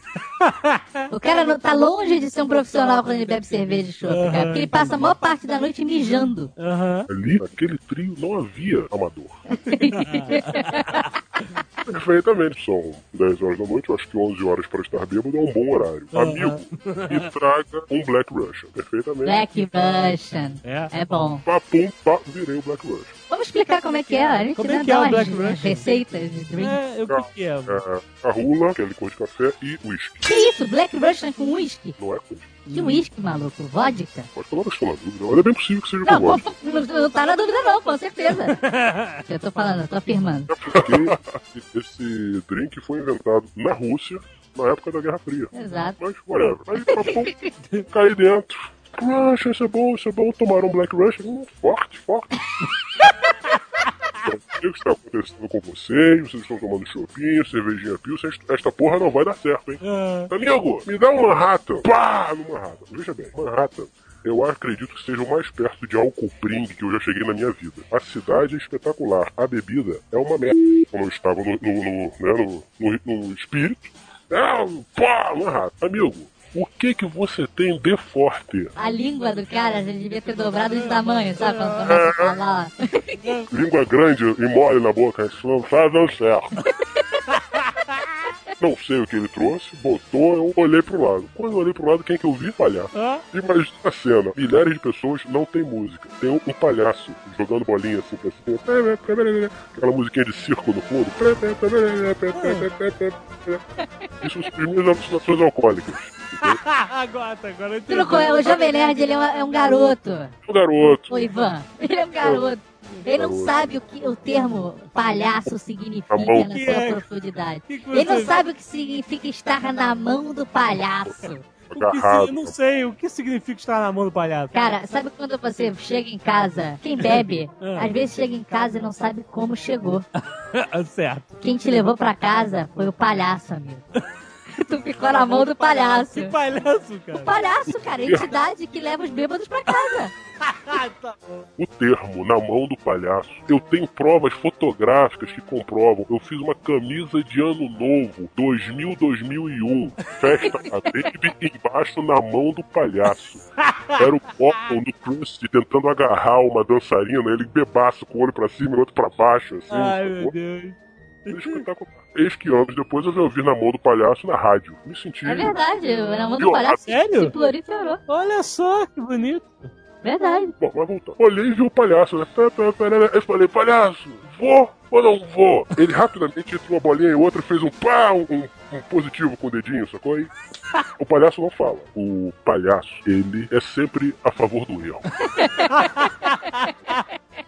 O cara não, tá longe de ser um profissional quando ele bebe cerveja e chopp, cara. Porque ele passa a maior parte da noite mijando. Aham. Ali, naquele trio, não havia amador. Perfeitamente, são 10 horas da noite, eu acho que 11 horas para estar bêbado é um bom horário. Amigo, me traga um Black Russian. Perfeitamente. Black Russian. É. É bom. Pá, pum, pá, virei o Black Russian. Vamos explicar como é que é. A gente Como é que é o Black Russian? receitas de drink. É, o que que é? É, a rula, que é licor de café, e whisky. Que isso? Black Russian com whisky? Não é whisky. Que whisky, maluco? Vodka? Pode falar, na dúvida. Olha, é bem possível que seja Não, com pô, não, não tá na dúvida não, com certeza. Eu tô falando, eu tô afirmando. Porque esse drink foi inventado na Rússia na época da Guerra Fria. Exato. Mas, whatever. Aí, pá, pum, caí dentro. Rush, isso é bom, isso é bom. Tomaram um Black Rush. Hum, forte, forte. O que está acontecendo com vocês? Vocês estão tomando chopinho, cervejinha pilsen. Esta- porra não vai dar certo, hein? Ah, Amigo, me dá um Manhattan. Pá, no Manhattan. Veja bem, Manhattan. Eu acredito que seja o mais perto de álcool pring que eu já cheguei na minha vida. A cidade é espetacular. A bebida é uma merda. Como eu estava no, no, no, né, no, no, no espírito. É, pá, Manhattan. Amigo, o que que você tem de forte? A língua do cara já devia ter dobrado de tamanho, sabe? Quando começa a falar. Língua grande e mole na boca. Isso não tá dando certo. Não sei o que ele trouxe, botou, eu olhei pro lado. Quando eu olhei pro lado, quem que eu vi? Palhaço. ah, Imagina a cena, milhares de pessoas não tem música. Tem um, um palhaço jogando bolinha assim pra cima. Aquela musiquinha de circo no fundo. Isso são as minhas alucinações alcoólicas. agora, agora eu não conhece- o Jovem Nerd, ele é, uma- é um garoto. O garoto. O Ivan, ele é um garoto. Ele não sabe o que o termo palhaço significa Tá na sua é? profundidade. Que que Ele não sabe o que significa estar na mão do palhaço. Agarrado. eu não sei o que significa estar na mão do palhaço. Cara, sabe quando você chega em casa, quem bebe, Ah. às vezes chega em casa e não sabe como chegou. certo. Quem te levou pra casa foi o palhaço, amigo. tu ficou na mão do palhaço. Que palhaço, cara. Palhaço, cara, a entidade que leva os bêbados pra casa. O termo na mão do palhaço. Eu tenho provas fotográficas que comprovam. Eu fiz uma camisa de ano novo, 2000-2001. Festa a Baby embaixo na mão do palhaço. Era o Bottom do Krusty tentando agarrar uma dançarina, ele bebaço com o olho pra cima e o outro pra baixo, assim. Ai, sacou? meu Deus. Espetacular. Eis que anos depois eu vi ouvir na mão do palhaço na rádio. Me senti. É verdade, na mão do palhaço Sério? se proliferou. Olha só que bonito. Verdade. Bom, mas voltando. Olhei e vi o palhaço, né? Eu falei, palhaço, vou ou não vou? Ele rapidamente entre uma bolinha e outra fez um pá, um, um- positivo com o dedinho, sacou? Aí o palhaço não fala. O palhaço, ele é sempre a favor do erro.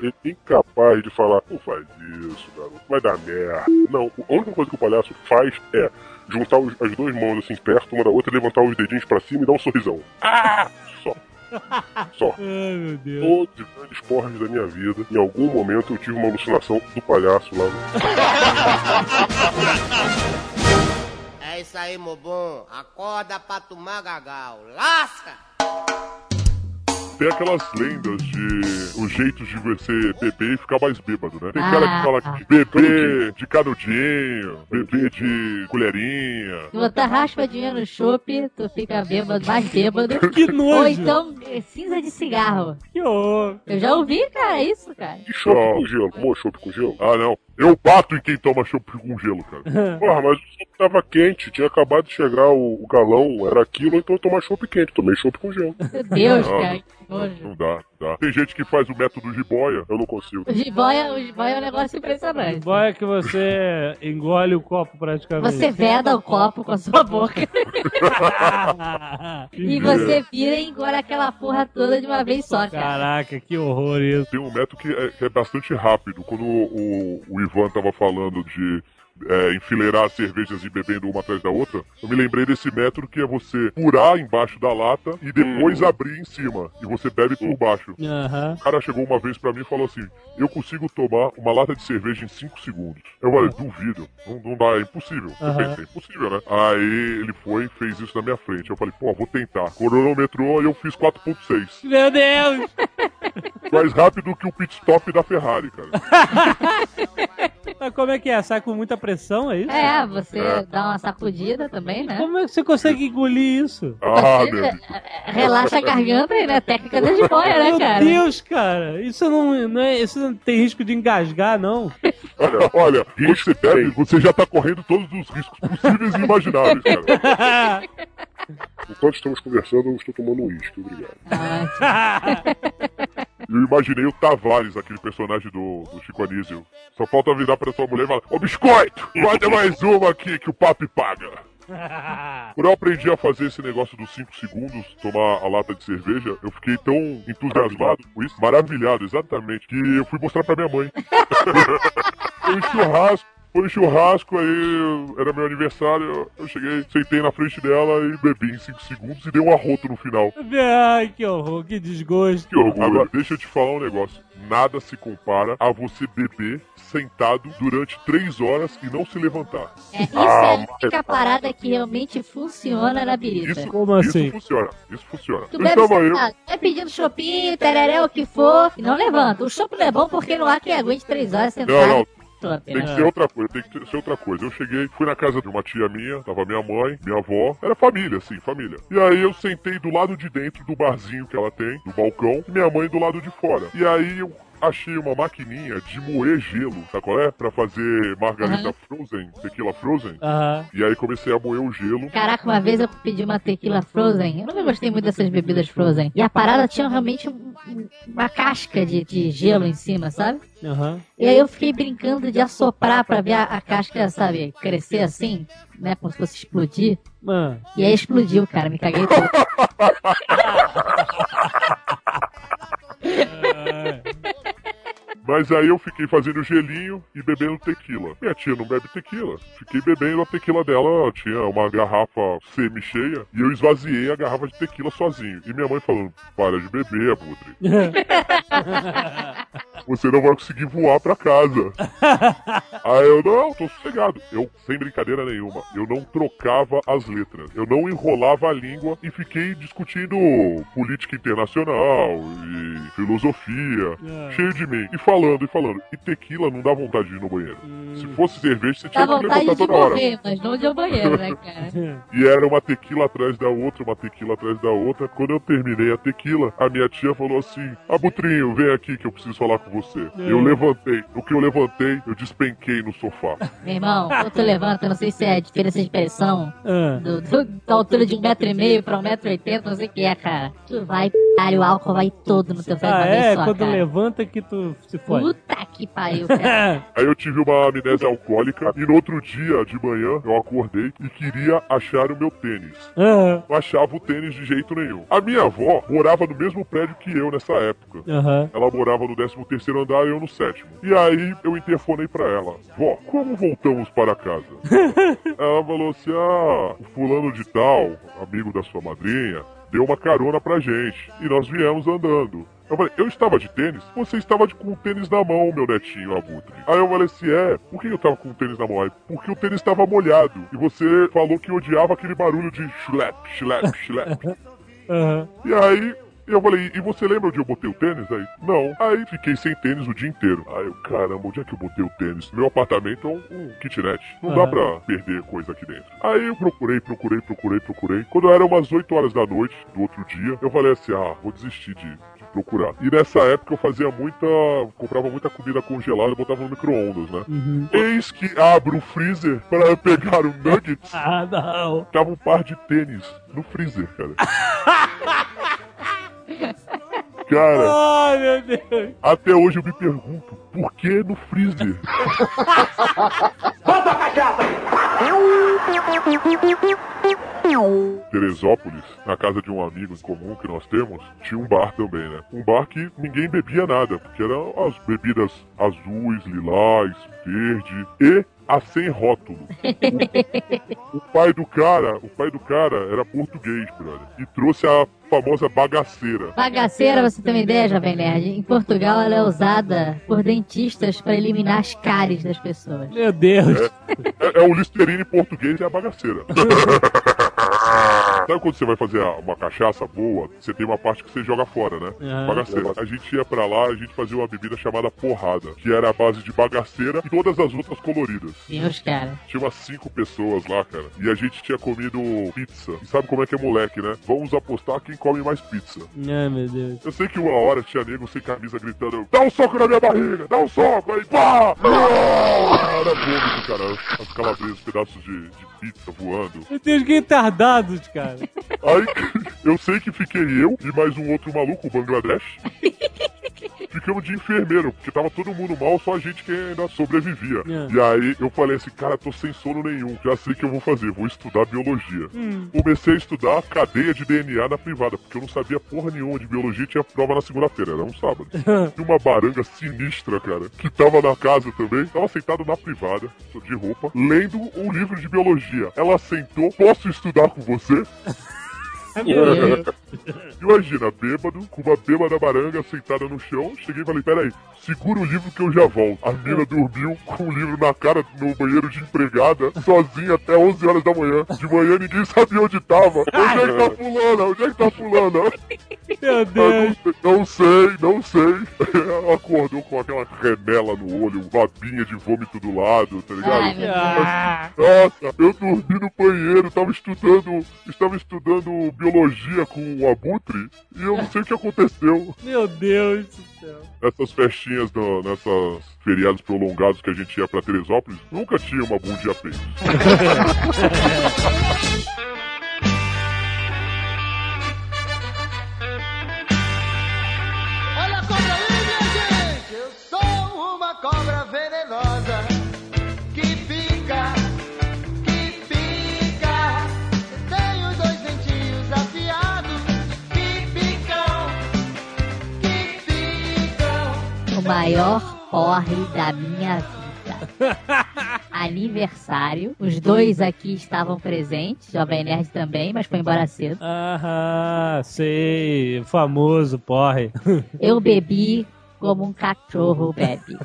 Ele é incapaz de falar, não faz isso, garoto, vai dar merda. Não, a única coisa que o palhaço faz é juntar os- as duas mãos assim perto uma da outra, levantar os dedinhos pra cima e dar um sorrisão. Ah! Só. Só. Ai, meu Deus. Todos os grandes porres da minha vida, em algum momento eu tive uma alucinação do palhaço lá no. É isso aí, Mobon. Acorda pra tomar gagal. Lasca! Tem aquelas lendas de os jeitos de você beber e ficar mais bêbado, né? Tem cara Ah. que fala que beber de canudinho, beber de colherinha. Se botar raspadinha no chope, tu fica bêbado, mais bêbado. Que nojo. Ou então, é, cinza de cigarro. Que horror. Eu já ouvi, cara, isso, cara. E chope com gelo? Tomou chope com gelo? Ah, não. Eu bato em quem toma chopp com gelo, cara. Porra, mas o chope tava quente, tinha acabado de chegar o, o galão, era aquilo, então eu tomar chope quente. Tomei chope com gelo. Meu Deus, Ah, cara, que nojo. Não dá, dá. Tem gente que faz o método jiboia, eu não consigo. O jiboia, o jiboia é um negócio impressionante. Bom é que você engole o copo praticamente. Você veda o copo com a sua boca e você vira e engole aquela porra toda de uma vez só, cara. Caraca, que horror isso. Tem um método que é, que é bastante rápido. Quando o, o Ivan tava falando de é, enfileirar as cervejas e bebendo uma atrás da outra, eu me lembrei desse método que é você furar embaixo da lata e depois abrir em cima. E você bebe por baixo. Aham. O cara chegou uma vez pra mim e falou assim: Eu consigo tomar uma lata de cerveja em 5 segundos. Eu falei: Duvido, não, não dá, é impossível. Eu Aham. pensei: Impossível, né? Aí ele foi e fez isso na minha frente. Eu falei: Pô, vou tentar. Cronometrou e eu fiz 4,6. Meu Deus! Mais rápido que o pit stop da Ferrari, cara. Mas como é que é? Sai com muita pressão, é isso? É, você dá uma sacudida também, né? Como é que você consegue engolir isso? Ah, Você, meu é, Relaxa a garganta e, né? Técnica da jiboia, né, Meu cara? Deus, cara. Isso não, não é, isso não tem risco de engasgar, não. Olha, olha, você bebe, você já tá correndo todos os riscos possíveis e imagináveis, cara. Enquanto estamos conversando, eu estou tomando um uísque, obrigado. Eu imaginei o Tavares, aquele personagem do, do Chico Anísio. Só falta virar pra sua mulher e falar: Ô biscoito, bota mais uma aqui que o papi paga. Quando eu aprendi a fazer esse negócio dos 5 segundos, tomar a lata de cerveja, eu fiquei tão entusiasmado com isso, maravilhado, exatamente, que eu fui mostrar pra minha mãe. Foi um churrasco. Foi um churrasco, aí era meu aniversário, eu cheguei, sentei na frente dela e bebi em 5 segundos e dei um arroto no final. Ai, que horror, que desgosto. Que orgulho. Agora, deixa eu te falar um negócio. Nada se compara a você beber sentado durante 3 horas e não se levantar. É, isso Ah, é a única parada que realmente funciona na birita. Isso, Como isso assim? funciona. Isso funciona. Tu Eu bebe estava eu. sentado, vai pedindo chopinho, tereré, o que for, e não levanta. O chopp não é bom porque não há quem aguente três horas sentado. Não, não. Tem que ser outra coisa, tem que ser outra coisa. Eu cheguei, fui na casa de uma tia minha, tava minha mãe, minha avó, era família, assim, família. E aí eu sentei do lado de dentro do barzinho que ela tem, do balcão, e minha mãe do lado de fora. E aí eu achei uma maquininha de moer gelo, sabe qual é? Pra fazer margarita frozen, tequila frozen. Aham. E aí comecei a moer o gelo. Caraca, uma vez eu pedi uma tequila frozen. Eu nunca gostei muito dessas bebidas frozen. E a parada tinha realmente um- um- uma casca de, de gelo em cima, sabe? Aham. E aí eu fiquei brincando de assoprar pra ver a, a casca, sabe, crescer assim, né? Como se fosse explodir. Mano. E aí explodiu, cara. Me caguei todo. Mas aí eu fiquei fazendo gelinho e bebendo tequila. Minha tia não bebe tequila. Fiquei bebendo a tequila dela, tinha uma garrafa semi-cheia, e eu esvaziei a garrafa de tequila sozinho. E minha mãe falando, para de beber, Abutre. Você não vai conseguir voar pra casa. Aí eu, não, tô sossegado. Eu, sem brincadeira nenhuma, eu não trocava as letras. Eu não enrolava a língua e fiquei discutindo política internacional e filosofia, cheio de mim. E falando, e falando. E tequila não dá vontade de ir no banheiro. Se fosse cerveja, você Dá tinha que vontade levantar de toda hora. morrer, mas não de ir ao banheiro, né, cara? E era uma tequila atrás da outra, uma tequila atrás da outra. Quando eu terminei a tequila, a minha tia falou assim: Abutrinho, vem aqui que eu preciso falar com você. Eu levantei. No que eu levantei, eu despenquei no sofá. Meu irmão, quando tu levanta, não sei se é a diferença de pressão Ah. do, do- da altura de um metro e meio pra um metro e oitenta, não sei o que é, cara. Tu vai, o álcool vai todo no teu pé Ah, é? só, Quando cara. levanta que tu se fode. Puta que pariu, cara. Aí eu tive uma amnésia alcoólica e no outro dia de manhã eu acordei e queria achar o meu tênis. Aham. Não achava o tênis de jeito nenhum. A minha avó morava no mesmo prédio que eu nessa época. Aham. Ela morava no 13 terceiro andar e eu no sétimo. E aí eu interfonei pra ela. Vó, como voltamos para casa? ela falou assim, ah, o fulano de tal, amigo da sua madrinha, deu uma carona pra gente. E nós viemos andando. Eu falei, eu estava de tênis? Você estava de, com o tênis na mão, meu netinho abutre. Aí eu falei assim, é, por que eu tava com o tênis na mão? Aí, porque o tênis estava molhado. E você falou que odiava aquele barulho de schlep, schlep, schlep. Aham. E aí E eu falei, e você lembra onde eu botei o tênis? Aí, não. Aí fiquei sem tênis o dia inteiro. Aí eu, caramba, onde é que eu botei o tênis? Meu apartamento é um, um kitnet. Não dá Aham. pra perder coisa aqui dentro. Aí eu procurei, procurei, procurei, procurei. Quando era umas 8 horas da noite do outro dia, eu falei assim, ah, vou desistir de, de procurar. E nessa época eu fazia muita. comprava muita comida congelada e botava no micro-ondas, né? Eis que abro o freezer para pegar o nuggets. Ah, não. Tava um par de tênis no freezer, cara. Cara, Ai, meu Deus. até hoje eu me pergunto, por que no freezer? Teresópolis, na casa de um amigo em comum que nós temos, tinha um bar também, né? Um bar que ninguém bebia nada, porque eram as bebidas azuis, lilás, verde e a sem rótulo. O, o pai do cara, o pai do cara era português, brother, e trouxe a famosa bagaceira. Bagaceira, você tem uma ideia, Jovem Nerd? Em Portugal ela é usada por dentistas para eliminar as cáries das pessoas. Meu Deus. É, é o Listerine português e a bagaceira. Sabe quando você vai fazer uma cachaça boa, você tem uma parte que você joga fora, né? Aham. Bagaceira. A gente ia pra lá, a gente fazia uma bebida chamada porrada, que era a base de bagaceira e todas as outras coloridas. Deus, cara. Tinha umas cinco pessoas lá, cara. E a gente tinha comido pizza. E sabe como é que é moleque, né? Vamos apostar quem come mais pizza. Ai, meu Deus. Eu sei que uma hora tinha nego sem camisa gritando: Dá um soco na minha barriga, dá um soco, aí pá! Ah, Era vômito, cara. As calabresas, pedaços de, de pizza voando. Meu Deus, que retardados, cara. Aí eu sei que fiquei eu e mais um outro maluco, o Bangladesh. Ficamos de enfermeiro, porque tava todo mundo mal, só a gente que ainda sobrevivia. É. E aí eu falei assim, cara, tô sem sono nenhum, já sei o que eu vou fazer, vou estudar biologia. Comecei a estudar cadeia de DNA na privada, porque eu não sabia porra nenhuma de biologia, tinha prova na segunda-feira, era um sábado. E uma baranga sinistra, cara, que tava na casa também, tava sentado na privada, de roupa, lendo um livro de biologia. Ela sentou, posso estudar com você? Imagina, bêbado, com uma bêbada baranga sentada no chão. Cheguei e falei: peraí, segura o livro que eu já volto. A mina dormiu com o livro na cara no banheiro de empregada, sozinha até 11 horas da manhã. De manhã ninguém sabia onde tava. Onde é que tá fulana? Onde é que tá fulana? Meu Eu Deus. não sei, não sei. Ela acordou com aquela remela no olho, babinha de vômito do lado, tá ligado? Ai, Nossa, eu dormi no banheiro, tava estudando, estava estudando biologia com o Abutre e eu não sei o que aconteceu. meu Deus do céu. Nessas festinhas, do, nessas feriados prolongados que a gente ia pra Teresópolis, nunca tinha uma bundinha peito. Olha a cobra aí, minha gente! Eu sou uma cobra O maior porre da minha vida. Aniversário. Os dois aqui estavam presentes. Jovem Nerd também, mas foi embora cedo. Aham, sei. Famoso, porre. Eu bebi como um cachorro bebe.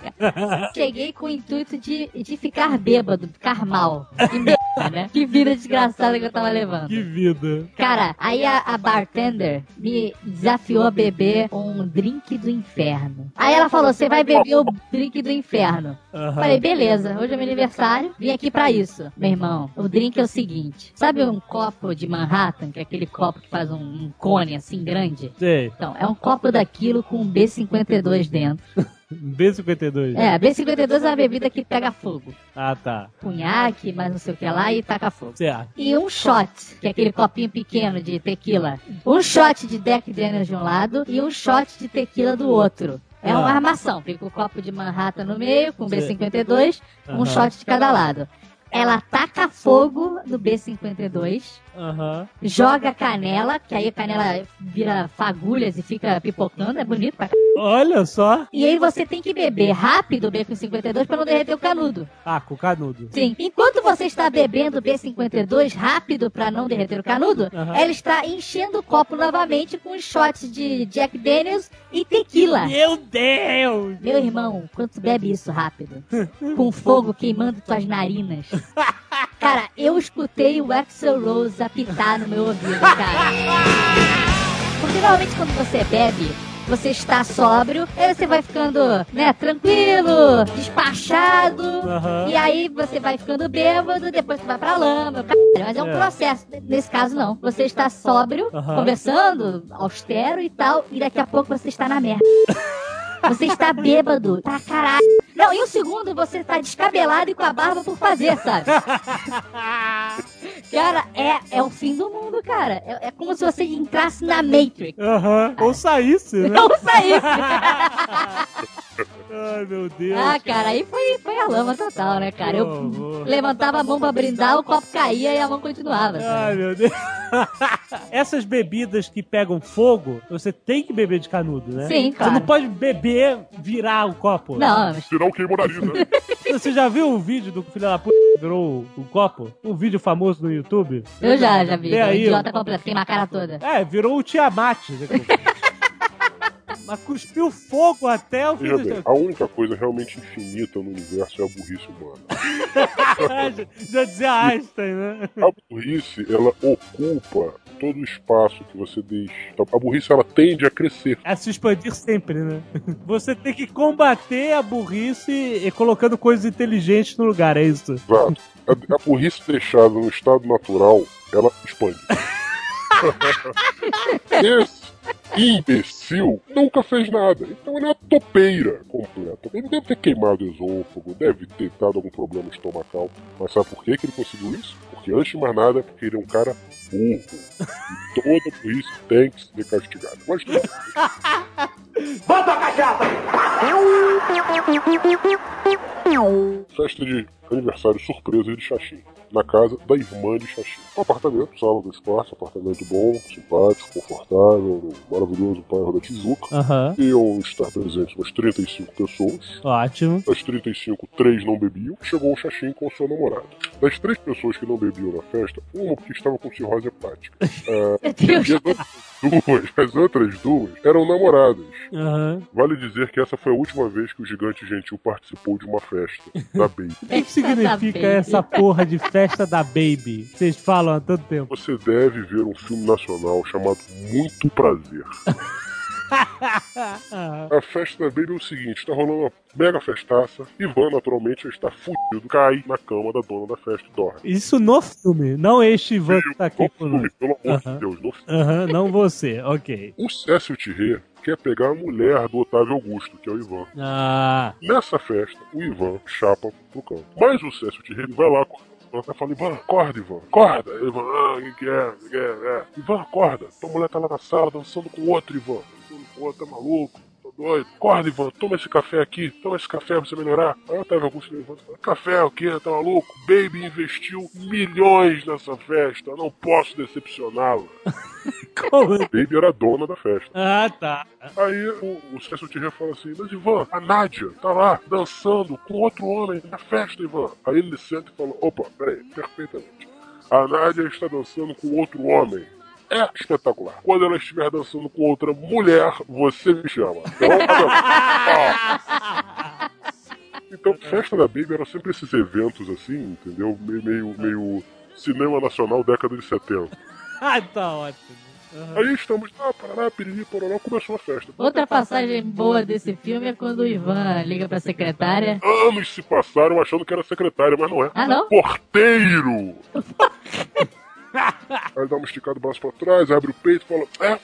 Cheguei com o intuito de, de ficar bêbado, ficar mal. Que merda, né? Que vida desgraçada que eu tava levando. Que vida. Cara, aí a, a bartender me desafiou a beber um drink do inferno. Aí ela falou: você vai beber o drink do inferno. Aham. Falei, beleza, hoje é meu aniversário, vim aqui pra isso. Meu irmão, o drink é o seguinte: sabe um copo de Manhattan, que é aquele copo que faz um, um cone assim grande? Sei. Então, é um copo daquilo com um B52 dentro. B52. É, B52 é uma bebida que pega fogo. Ah, tá. Cunhaque, mas não sei o que lá, e taca fogo. Certo. E um shot, que é aquele copinho pequeno de tequila. Um shot de Jack Daniels de um lado e um shot de tequila do outro. É uma Ah. armação. Fica o copo de Manhattan no meio, com Sim. B52, um shot de cada lado. Ela taca fogo no B52, Aham. joga canela, que aí a canela vira fagulhas e fica pipocando, é bonito pra c... Olha só. E aí você tem que beber rápido o B52 pra não derreter o canudo. Ah, com canudo. Sim. Enquanto você está bebendo B52 rápido pra não derreter o canudo, Aham. ela está enchendo o copo novamente com shots de Jack Daniels e tequila. Meu Deus! Meu irmão, quando tu bebe isso rápido, com fogo queimando tuas narinas. Cara, eu escutei o Axel Rose apitar no meu ouvido, cara. Porque normalmente quando você bebe, você está sóbrio, aí você vai ficando, né, tranquilo, despachado, Aham. e aí você vai ficando bêbado, depois você vai pra lama, mas é um É. processo. Nesse caso, não. Você está sóbrio, Aham. conversando, austero e tal, e daqui a pouco você está na merda. Você está bêbado, pra caralho. Não, e o segundo, você tá descabelado e com a barba por fazer, sabe? Cara, é, é o fim do mundo, cara. É, é como se você entrasse na Matrix. Aham. Ou saísse, né? Não saísse. Ai, meu Deus. Ah, cara, aí foi, foi a lama total, né, cara? Eu horror. levantava a mão pra brindar, o copo caía e a mão continuava. sabe? Ai, meu Deus. Essas bebidas que pegam fogo, você tem que beber de canudo, né? Sim, Você claro. não pode beber, virar o copo. Não, mas Senão queima o nariz, né? Você já viu o vídeo do filho da puta virou o copo? Um vídeo famoso no YouTube? eu já, já vi. Vê aí, idiota ó. completo, queima a cara toda. É, virou o Tiamat. né? Mas cuspiu fogo até o Veja fim bem, do... a única coisa realmente infinita no universo é a burrice humana. já, dizia Einstein, né? A burrice, ela ocupa todo o espaço que você deixa. A burrice, ela tende a crescer. A se expandir sempre, né? Você tem que combater a burrice e colocando coisas inteligentes no lugar, é isso? Exato. A, a burrice deixada no estado natural, ela expande. Esse imbecil nunca fez nada. Então ele é uma topeira completa. Ele deve ter queimado o esôfago, deve ter dado algum problema estomacal. Mas sabe por que, que ele conseguiu isso? Porque antes de mais nada, porque ele é um cara burro. E toda burrice tem que ser castigada. Mas tudo Festa de aniversário surpresa de Xaxim. Na casa da irmã de Xaxim. Um apartamento, sala do espaço, apartamento bom, simpático, confortável, no maravilhoso bairro da Tijuca. Aham. Iam estar presentes umas 35 pessoas. Ótimo. Das 35, três não bebiam. Chegou o Xaxim com sua namorada. Das três pessoas que não bebiam na festa, uma porque estava com cirrose hepática. É, Meu Deus. As outras duas, as outras duas eram namoradas. Aham. Vale dizer que essa foi a última vez que o Gigante Gentil participou de uma festa da Baby. O que, que significa essa porra de festa da Baby? Vocês falam há tanto tempo. Você deve ver um filme nacional chamado Muito Prazer. A festa Baby é o seguinte: tá rolando uma mega festaça. Ivan, naturalmente, está fudido, cai na cama da dona da festa e dorme. Isso no filme, não este Ivan que tá aqui No conosco. filme, pelo amor Aham. de Deus, no filme. Aham, não você, ok. O Cécio Thierry quer pegar a mulher do Otávio Augusto, que é o Ivan. Ah, Nessa festa, o Ivan chapa pro canto. Mas o Cécio Thierry vai lá, ela fala, Ivan, acorda, Ivan, acorda. Ivan, ah, que, que é? Que, que é? é? Ivan, acorda. Tua mulher tá lá na sala dançando com outro, Ivan. Dançando com outro, tá maluco? Doido? Acorda, Ivan, toma esse café aqui, toma esse café pra você melhorar. Aí o Otávio Augusto levanta e fala, café o quê? Tá maluco? Baby investiu milhões nessa festa, não posso decepcioná-la. como? Baby era a dona da festa. Ah, tá. Aí o, o César Thierry fala assim, mas Ivan, a Nádia tá lá dançando com outro homem na festa, Ivan. Aí ele senta e fala, opa, peraí, perfeitamente. A Nádia está dançando com outro homem. É espetacular. Quando ela estiver dançando com outra mulher, você me chama. Então, lá. Então, festa da Baby era sempre esses eventos assim, entendeu? Meio, meio, cinema nacional década de 70. Ah, tá ótimo. Aham. Aí estamos, ah, parará, piriri, pororó, começou a festa. Outra passagem boa desse filme é quando o Ivan liga pra secretária. Anos se passaram achando que era secretária, mas não é. Ah, não? Porteiro! Aí dá uma esticada do braço pra trás, abre o peito e fala: É,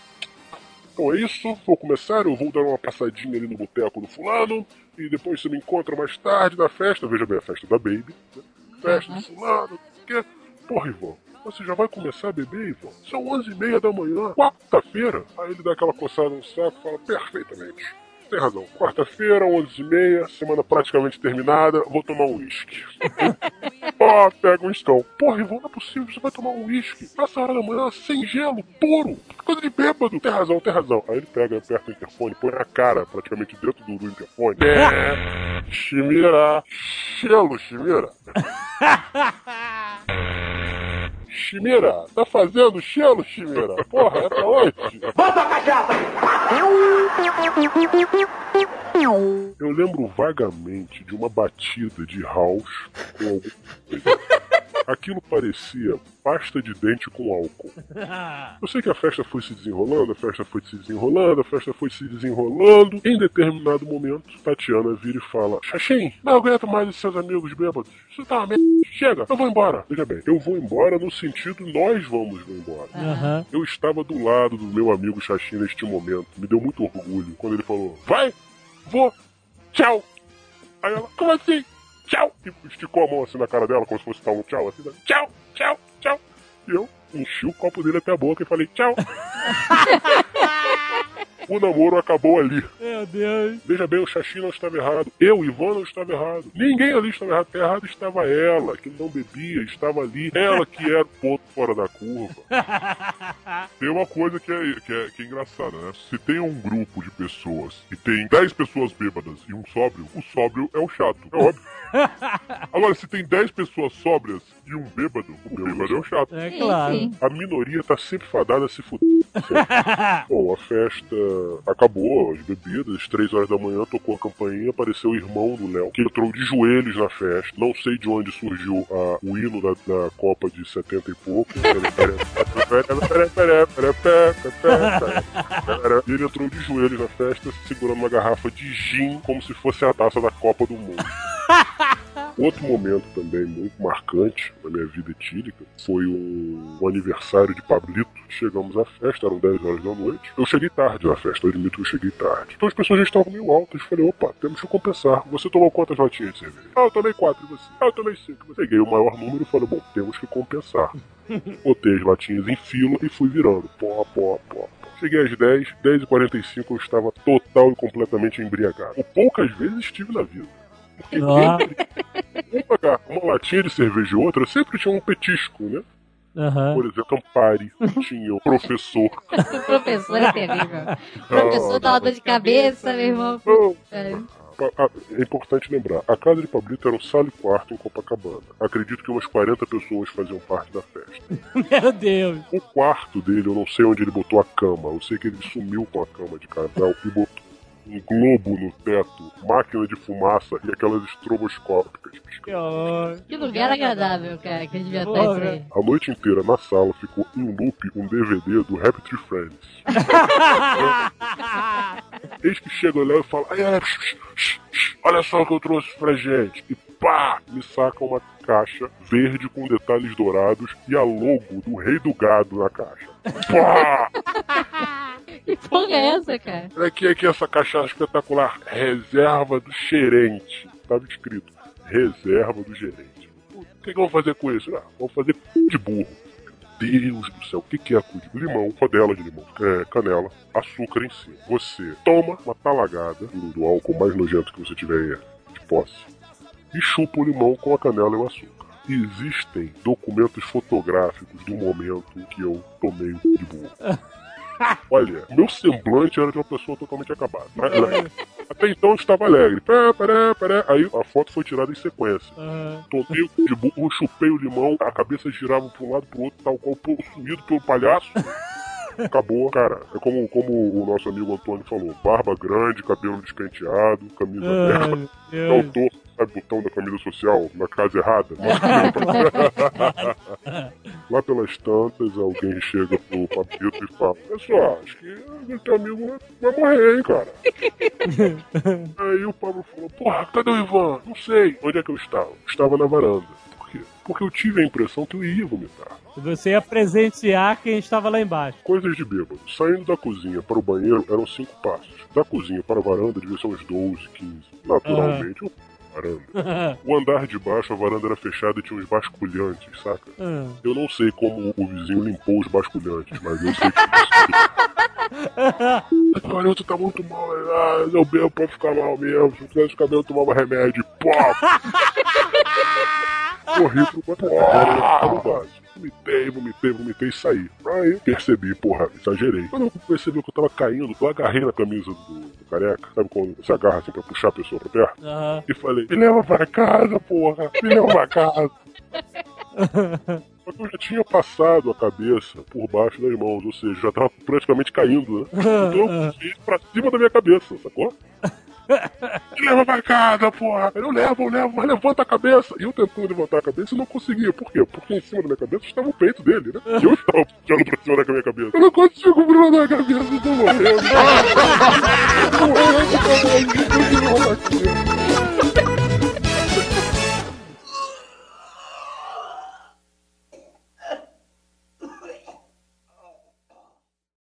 então é isso, vou começar, eu vou dar uma passadinha ali no boteco do fulano, e depois você me encontra mais tarde na festa. Veja bem, a festa da Baby. né? Festa do fulano, o quê? Porra, Ivan, você já vai começar a beber, Ivan? São onze e meia da manhã, quarta-feira. Aí ele dá aquela coçada no saco e fala: Perfeitamente. Tem razão. Quarta-feira, 11h30, semana praticamente terminada, vou tomar um uísque. Ó, pega um escão. Porra, Ivan, não é possível, você vai tomar um uísque. Essa hora da manhã, sem gelo, puro. Coisa de bêbado. Tem razão, tem razão. Aí ele pega, aperta o interfone, põe a cara praticamente dentro do, do interfone. É, Chimira. Gelo, Chimira. Chimira, tá fazendo gelo, Chimira? Porra, é pra onde? Eu lembro vagamente de uma batida de house com algum. Aquilo parecia pasta de dente com álcool. Eu sei que a festa foi se desenrolando, a festa foi se desenrolando, a festa foi se desenrolando. Em determinado momento, Tatiana vira e fala: Xaxim, não aguento mais os seus amigos bêbados. Isso tá uma merda. Chega, eu vou embora. Veja bem, eu vou embora no sentido nós vamos embora. Aham. Eu estava do lado do meu amigo Xaxim neste momento. Me deu muito orgulho quando ele falou: Vai, vou, tchau. Aí ela, como assim? Tchau! E esticou a mão assim na cara dela, como se fosse dar um tchau, assim, né? tchau, tchau, tchau. E eu enchi o copo dele até a boca e falei, tchau. o namoro acabou ali. Meu Deus. Veja bem, o Xaxim não estava errado. Eu, Ivan, não estava errado. Ninguém ali estava errado. Errado estava ela, que não bebia, estava ali. Ela que era o ponto fora da curva. Tem uma coisa que é, que, é, que é engraçada, né? Se tem um grupo de pessoas e tem 10 pessoas bêbadas e um sóbrio, o sóbrio é o chato. É óbvio. Agora, se tem 10 pessoas sóbrias e um bêbado, o bêbado é o chato. É claro. A minoria tá sempre fadada a se fuder. Bom, a festa acabou, as bebidas, três horas da manhã, tocou a campainha, apareceu o irmão do Léo, que entrou de joelhos na festa. Não sei de onde surgiu a- o hino da, da Copa de 70 e pouco. E ele entrou de joelhos na festa, segurando uma garrafa de gin, como se fosse a taça da Copa do Mundo. Outro momento também muito marcante na minha vida etílica foi um, um aniversário de Pablito. Chegamos à festa, eram 10 horas da noite. Eu cheguei tarde na festa, eu admito que eu cheguei tarde. Então as pessoas já estavam meio altas. Falei, opa, temos que compensar. Você tomou quantas latinhas de cerveja? Ah, eu tomei quatro. E você? Ah, eu tomei cinco. Peguei o maior número e falei, bom, temos que compensar. Botei as latinhas em fila e fui virando. Pó, pó, pó. Cheguei às 10, 10 e 45 eu estava total e completamente embriagado. Poucas vezes estive na vida. Porque Ah. uma, latinha de cerveja e outra sempre tinha um petisco, né? Aham. Por exemplo, Campari, tinha o professor. O professor é terrível. O professor dá uma dor de cabeça, meu irmão. Não, É. É importante lembrar, a casa de Pablito era um sala e quarto em Copacabana. Acredito que umas 40 pessoas faziam parte da festa. Meu Deus. O quarto dele, eu não sei onde ele botou a cama. Eu sei que ele sumiu com a cama de casal e botou um globo no teto, máquina de fumaça e aquelas estroboscópicas. Que lugar agradável, cara, que a gente devia estar isso aí. A noite inteira na sala ficou em loop um DVD do Happy Tree Friends. Eis que chega lá e fala: olha só o que eu trouxe pra gente. E pá! Me saca uma caixa verde com detalhes dourados e a logo do Rei do Gado na caixa. Pá! Que porra é essa, cara? Aqui, aqui essa caixa espetacular. Reserva do gerente. Tava escrito: Reserva do gerente. O que, que eu vou fazer com isso? Ah, vou fazer cu de burro. Deus do céu, o que, que é cu de limão? Rodela de limão, é, canela, açúcar em cima. Você toma uma talagada do, do álcool mais nojento que você tiver de posse e chupa o limão com a canela e o açúcar. Existem documentos fotográficos do momento que eu tomei o de burro. Olha, meu semblante era de uma pessoa totalmente acabada. Né, Até então eu estava alegre. Pé, pé, pé. Aí a foto foi tirada em sequência. Aham. Tomei o cu de burro, chupei o limão, a cabeça girava para um lado pro outro, tal qual possuído pelo palhaço. Acabou, cara. É como, como o nosso amigo Antônio falou: barba grande, cabelo despenteado, camisa aberta. É o Deus. Sabe, botão da camisa social na casa errada. Lá pelas tantas, alguém chega pro Papito e fala: Pessoal, acho que o teu amigo vai, morrer, hein, cara. Aí o Pablo falou: Porra, cadê o Ivan? Não sei. Onde é que eu estava? Estava na varanda. Por quê? Porque eu tive a impressão que eu ia vomitar. Você ia presentear quem estava lá embaixo. Coisas de bêbado. Saindo da cozinha para o banheiro eram cinco passos. Da cozinha para a varanda devia ser uns 12, 15. Naturalmente, eu varanda. O andar de baixo, a varanda era fechada e tinha uns basculhantes, saca? Ah. Eu não sei como o vizinho limpou os basculhantes, mas eu sei que. Olha, tu tá muito mal, ah, eu bebo pra ficar mal mesmo. Se eu tivesse ficar bem, eu tomava remédio. Pô! Corri pro quanto era no vaso. Vomitei, vomitei, vomitei e saí. Aí percebi, porra, exagerei. Quando eu percebi que eu tava caindo, eu agarrei na camisa do, do careca, sabe quando você agarra assim pra puxar a pessoa pra perto? Aham. E falei, me leva pra casa, porra, me leva pra casa. Só que eu já tinha passado a cabeça por baixo das mãos, ou seja, já tava praticamente caindo, né? Então eu pra cima da minha cabeça, sacou? Leva pra casa, porra. Eu levo, eu levo, mas levanta a cabeça. E eu tentando levantar a cabeça e não conseguia. Por quê? Porque em cima da minha cabeça estava o peito dele, né? E eu estava puxando pra cima da minha cabeça. Eu não consigo levantar a cabeça, eu tô morrendo. tô morrendo, tô morrendo, tô morrendo.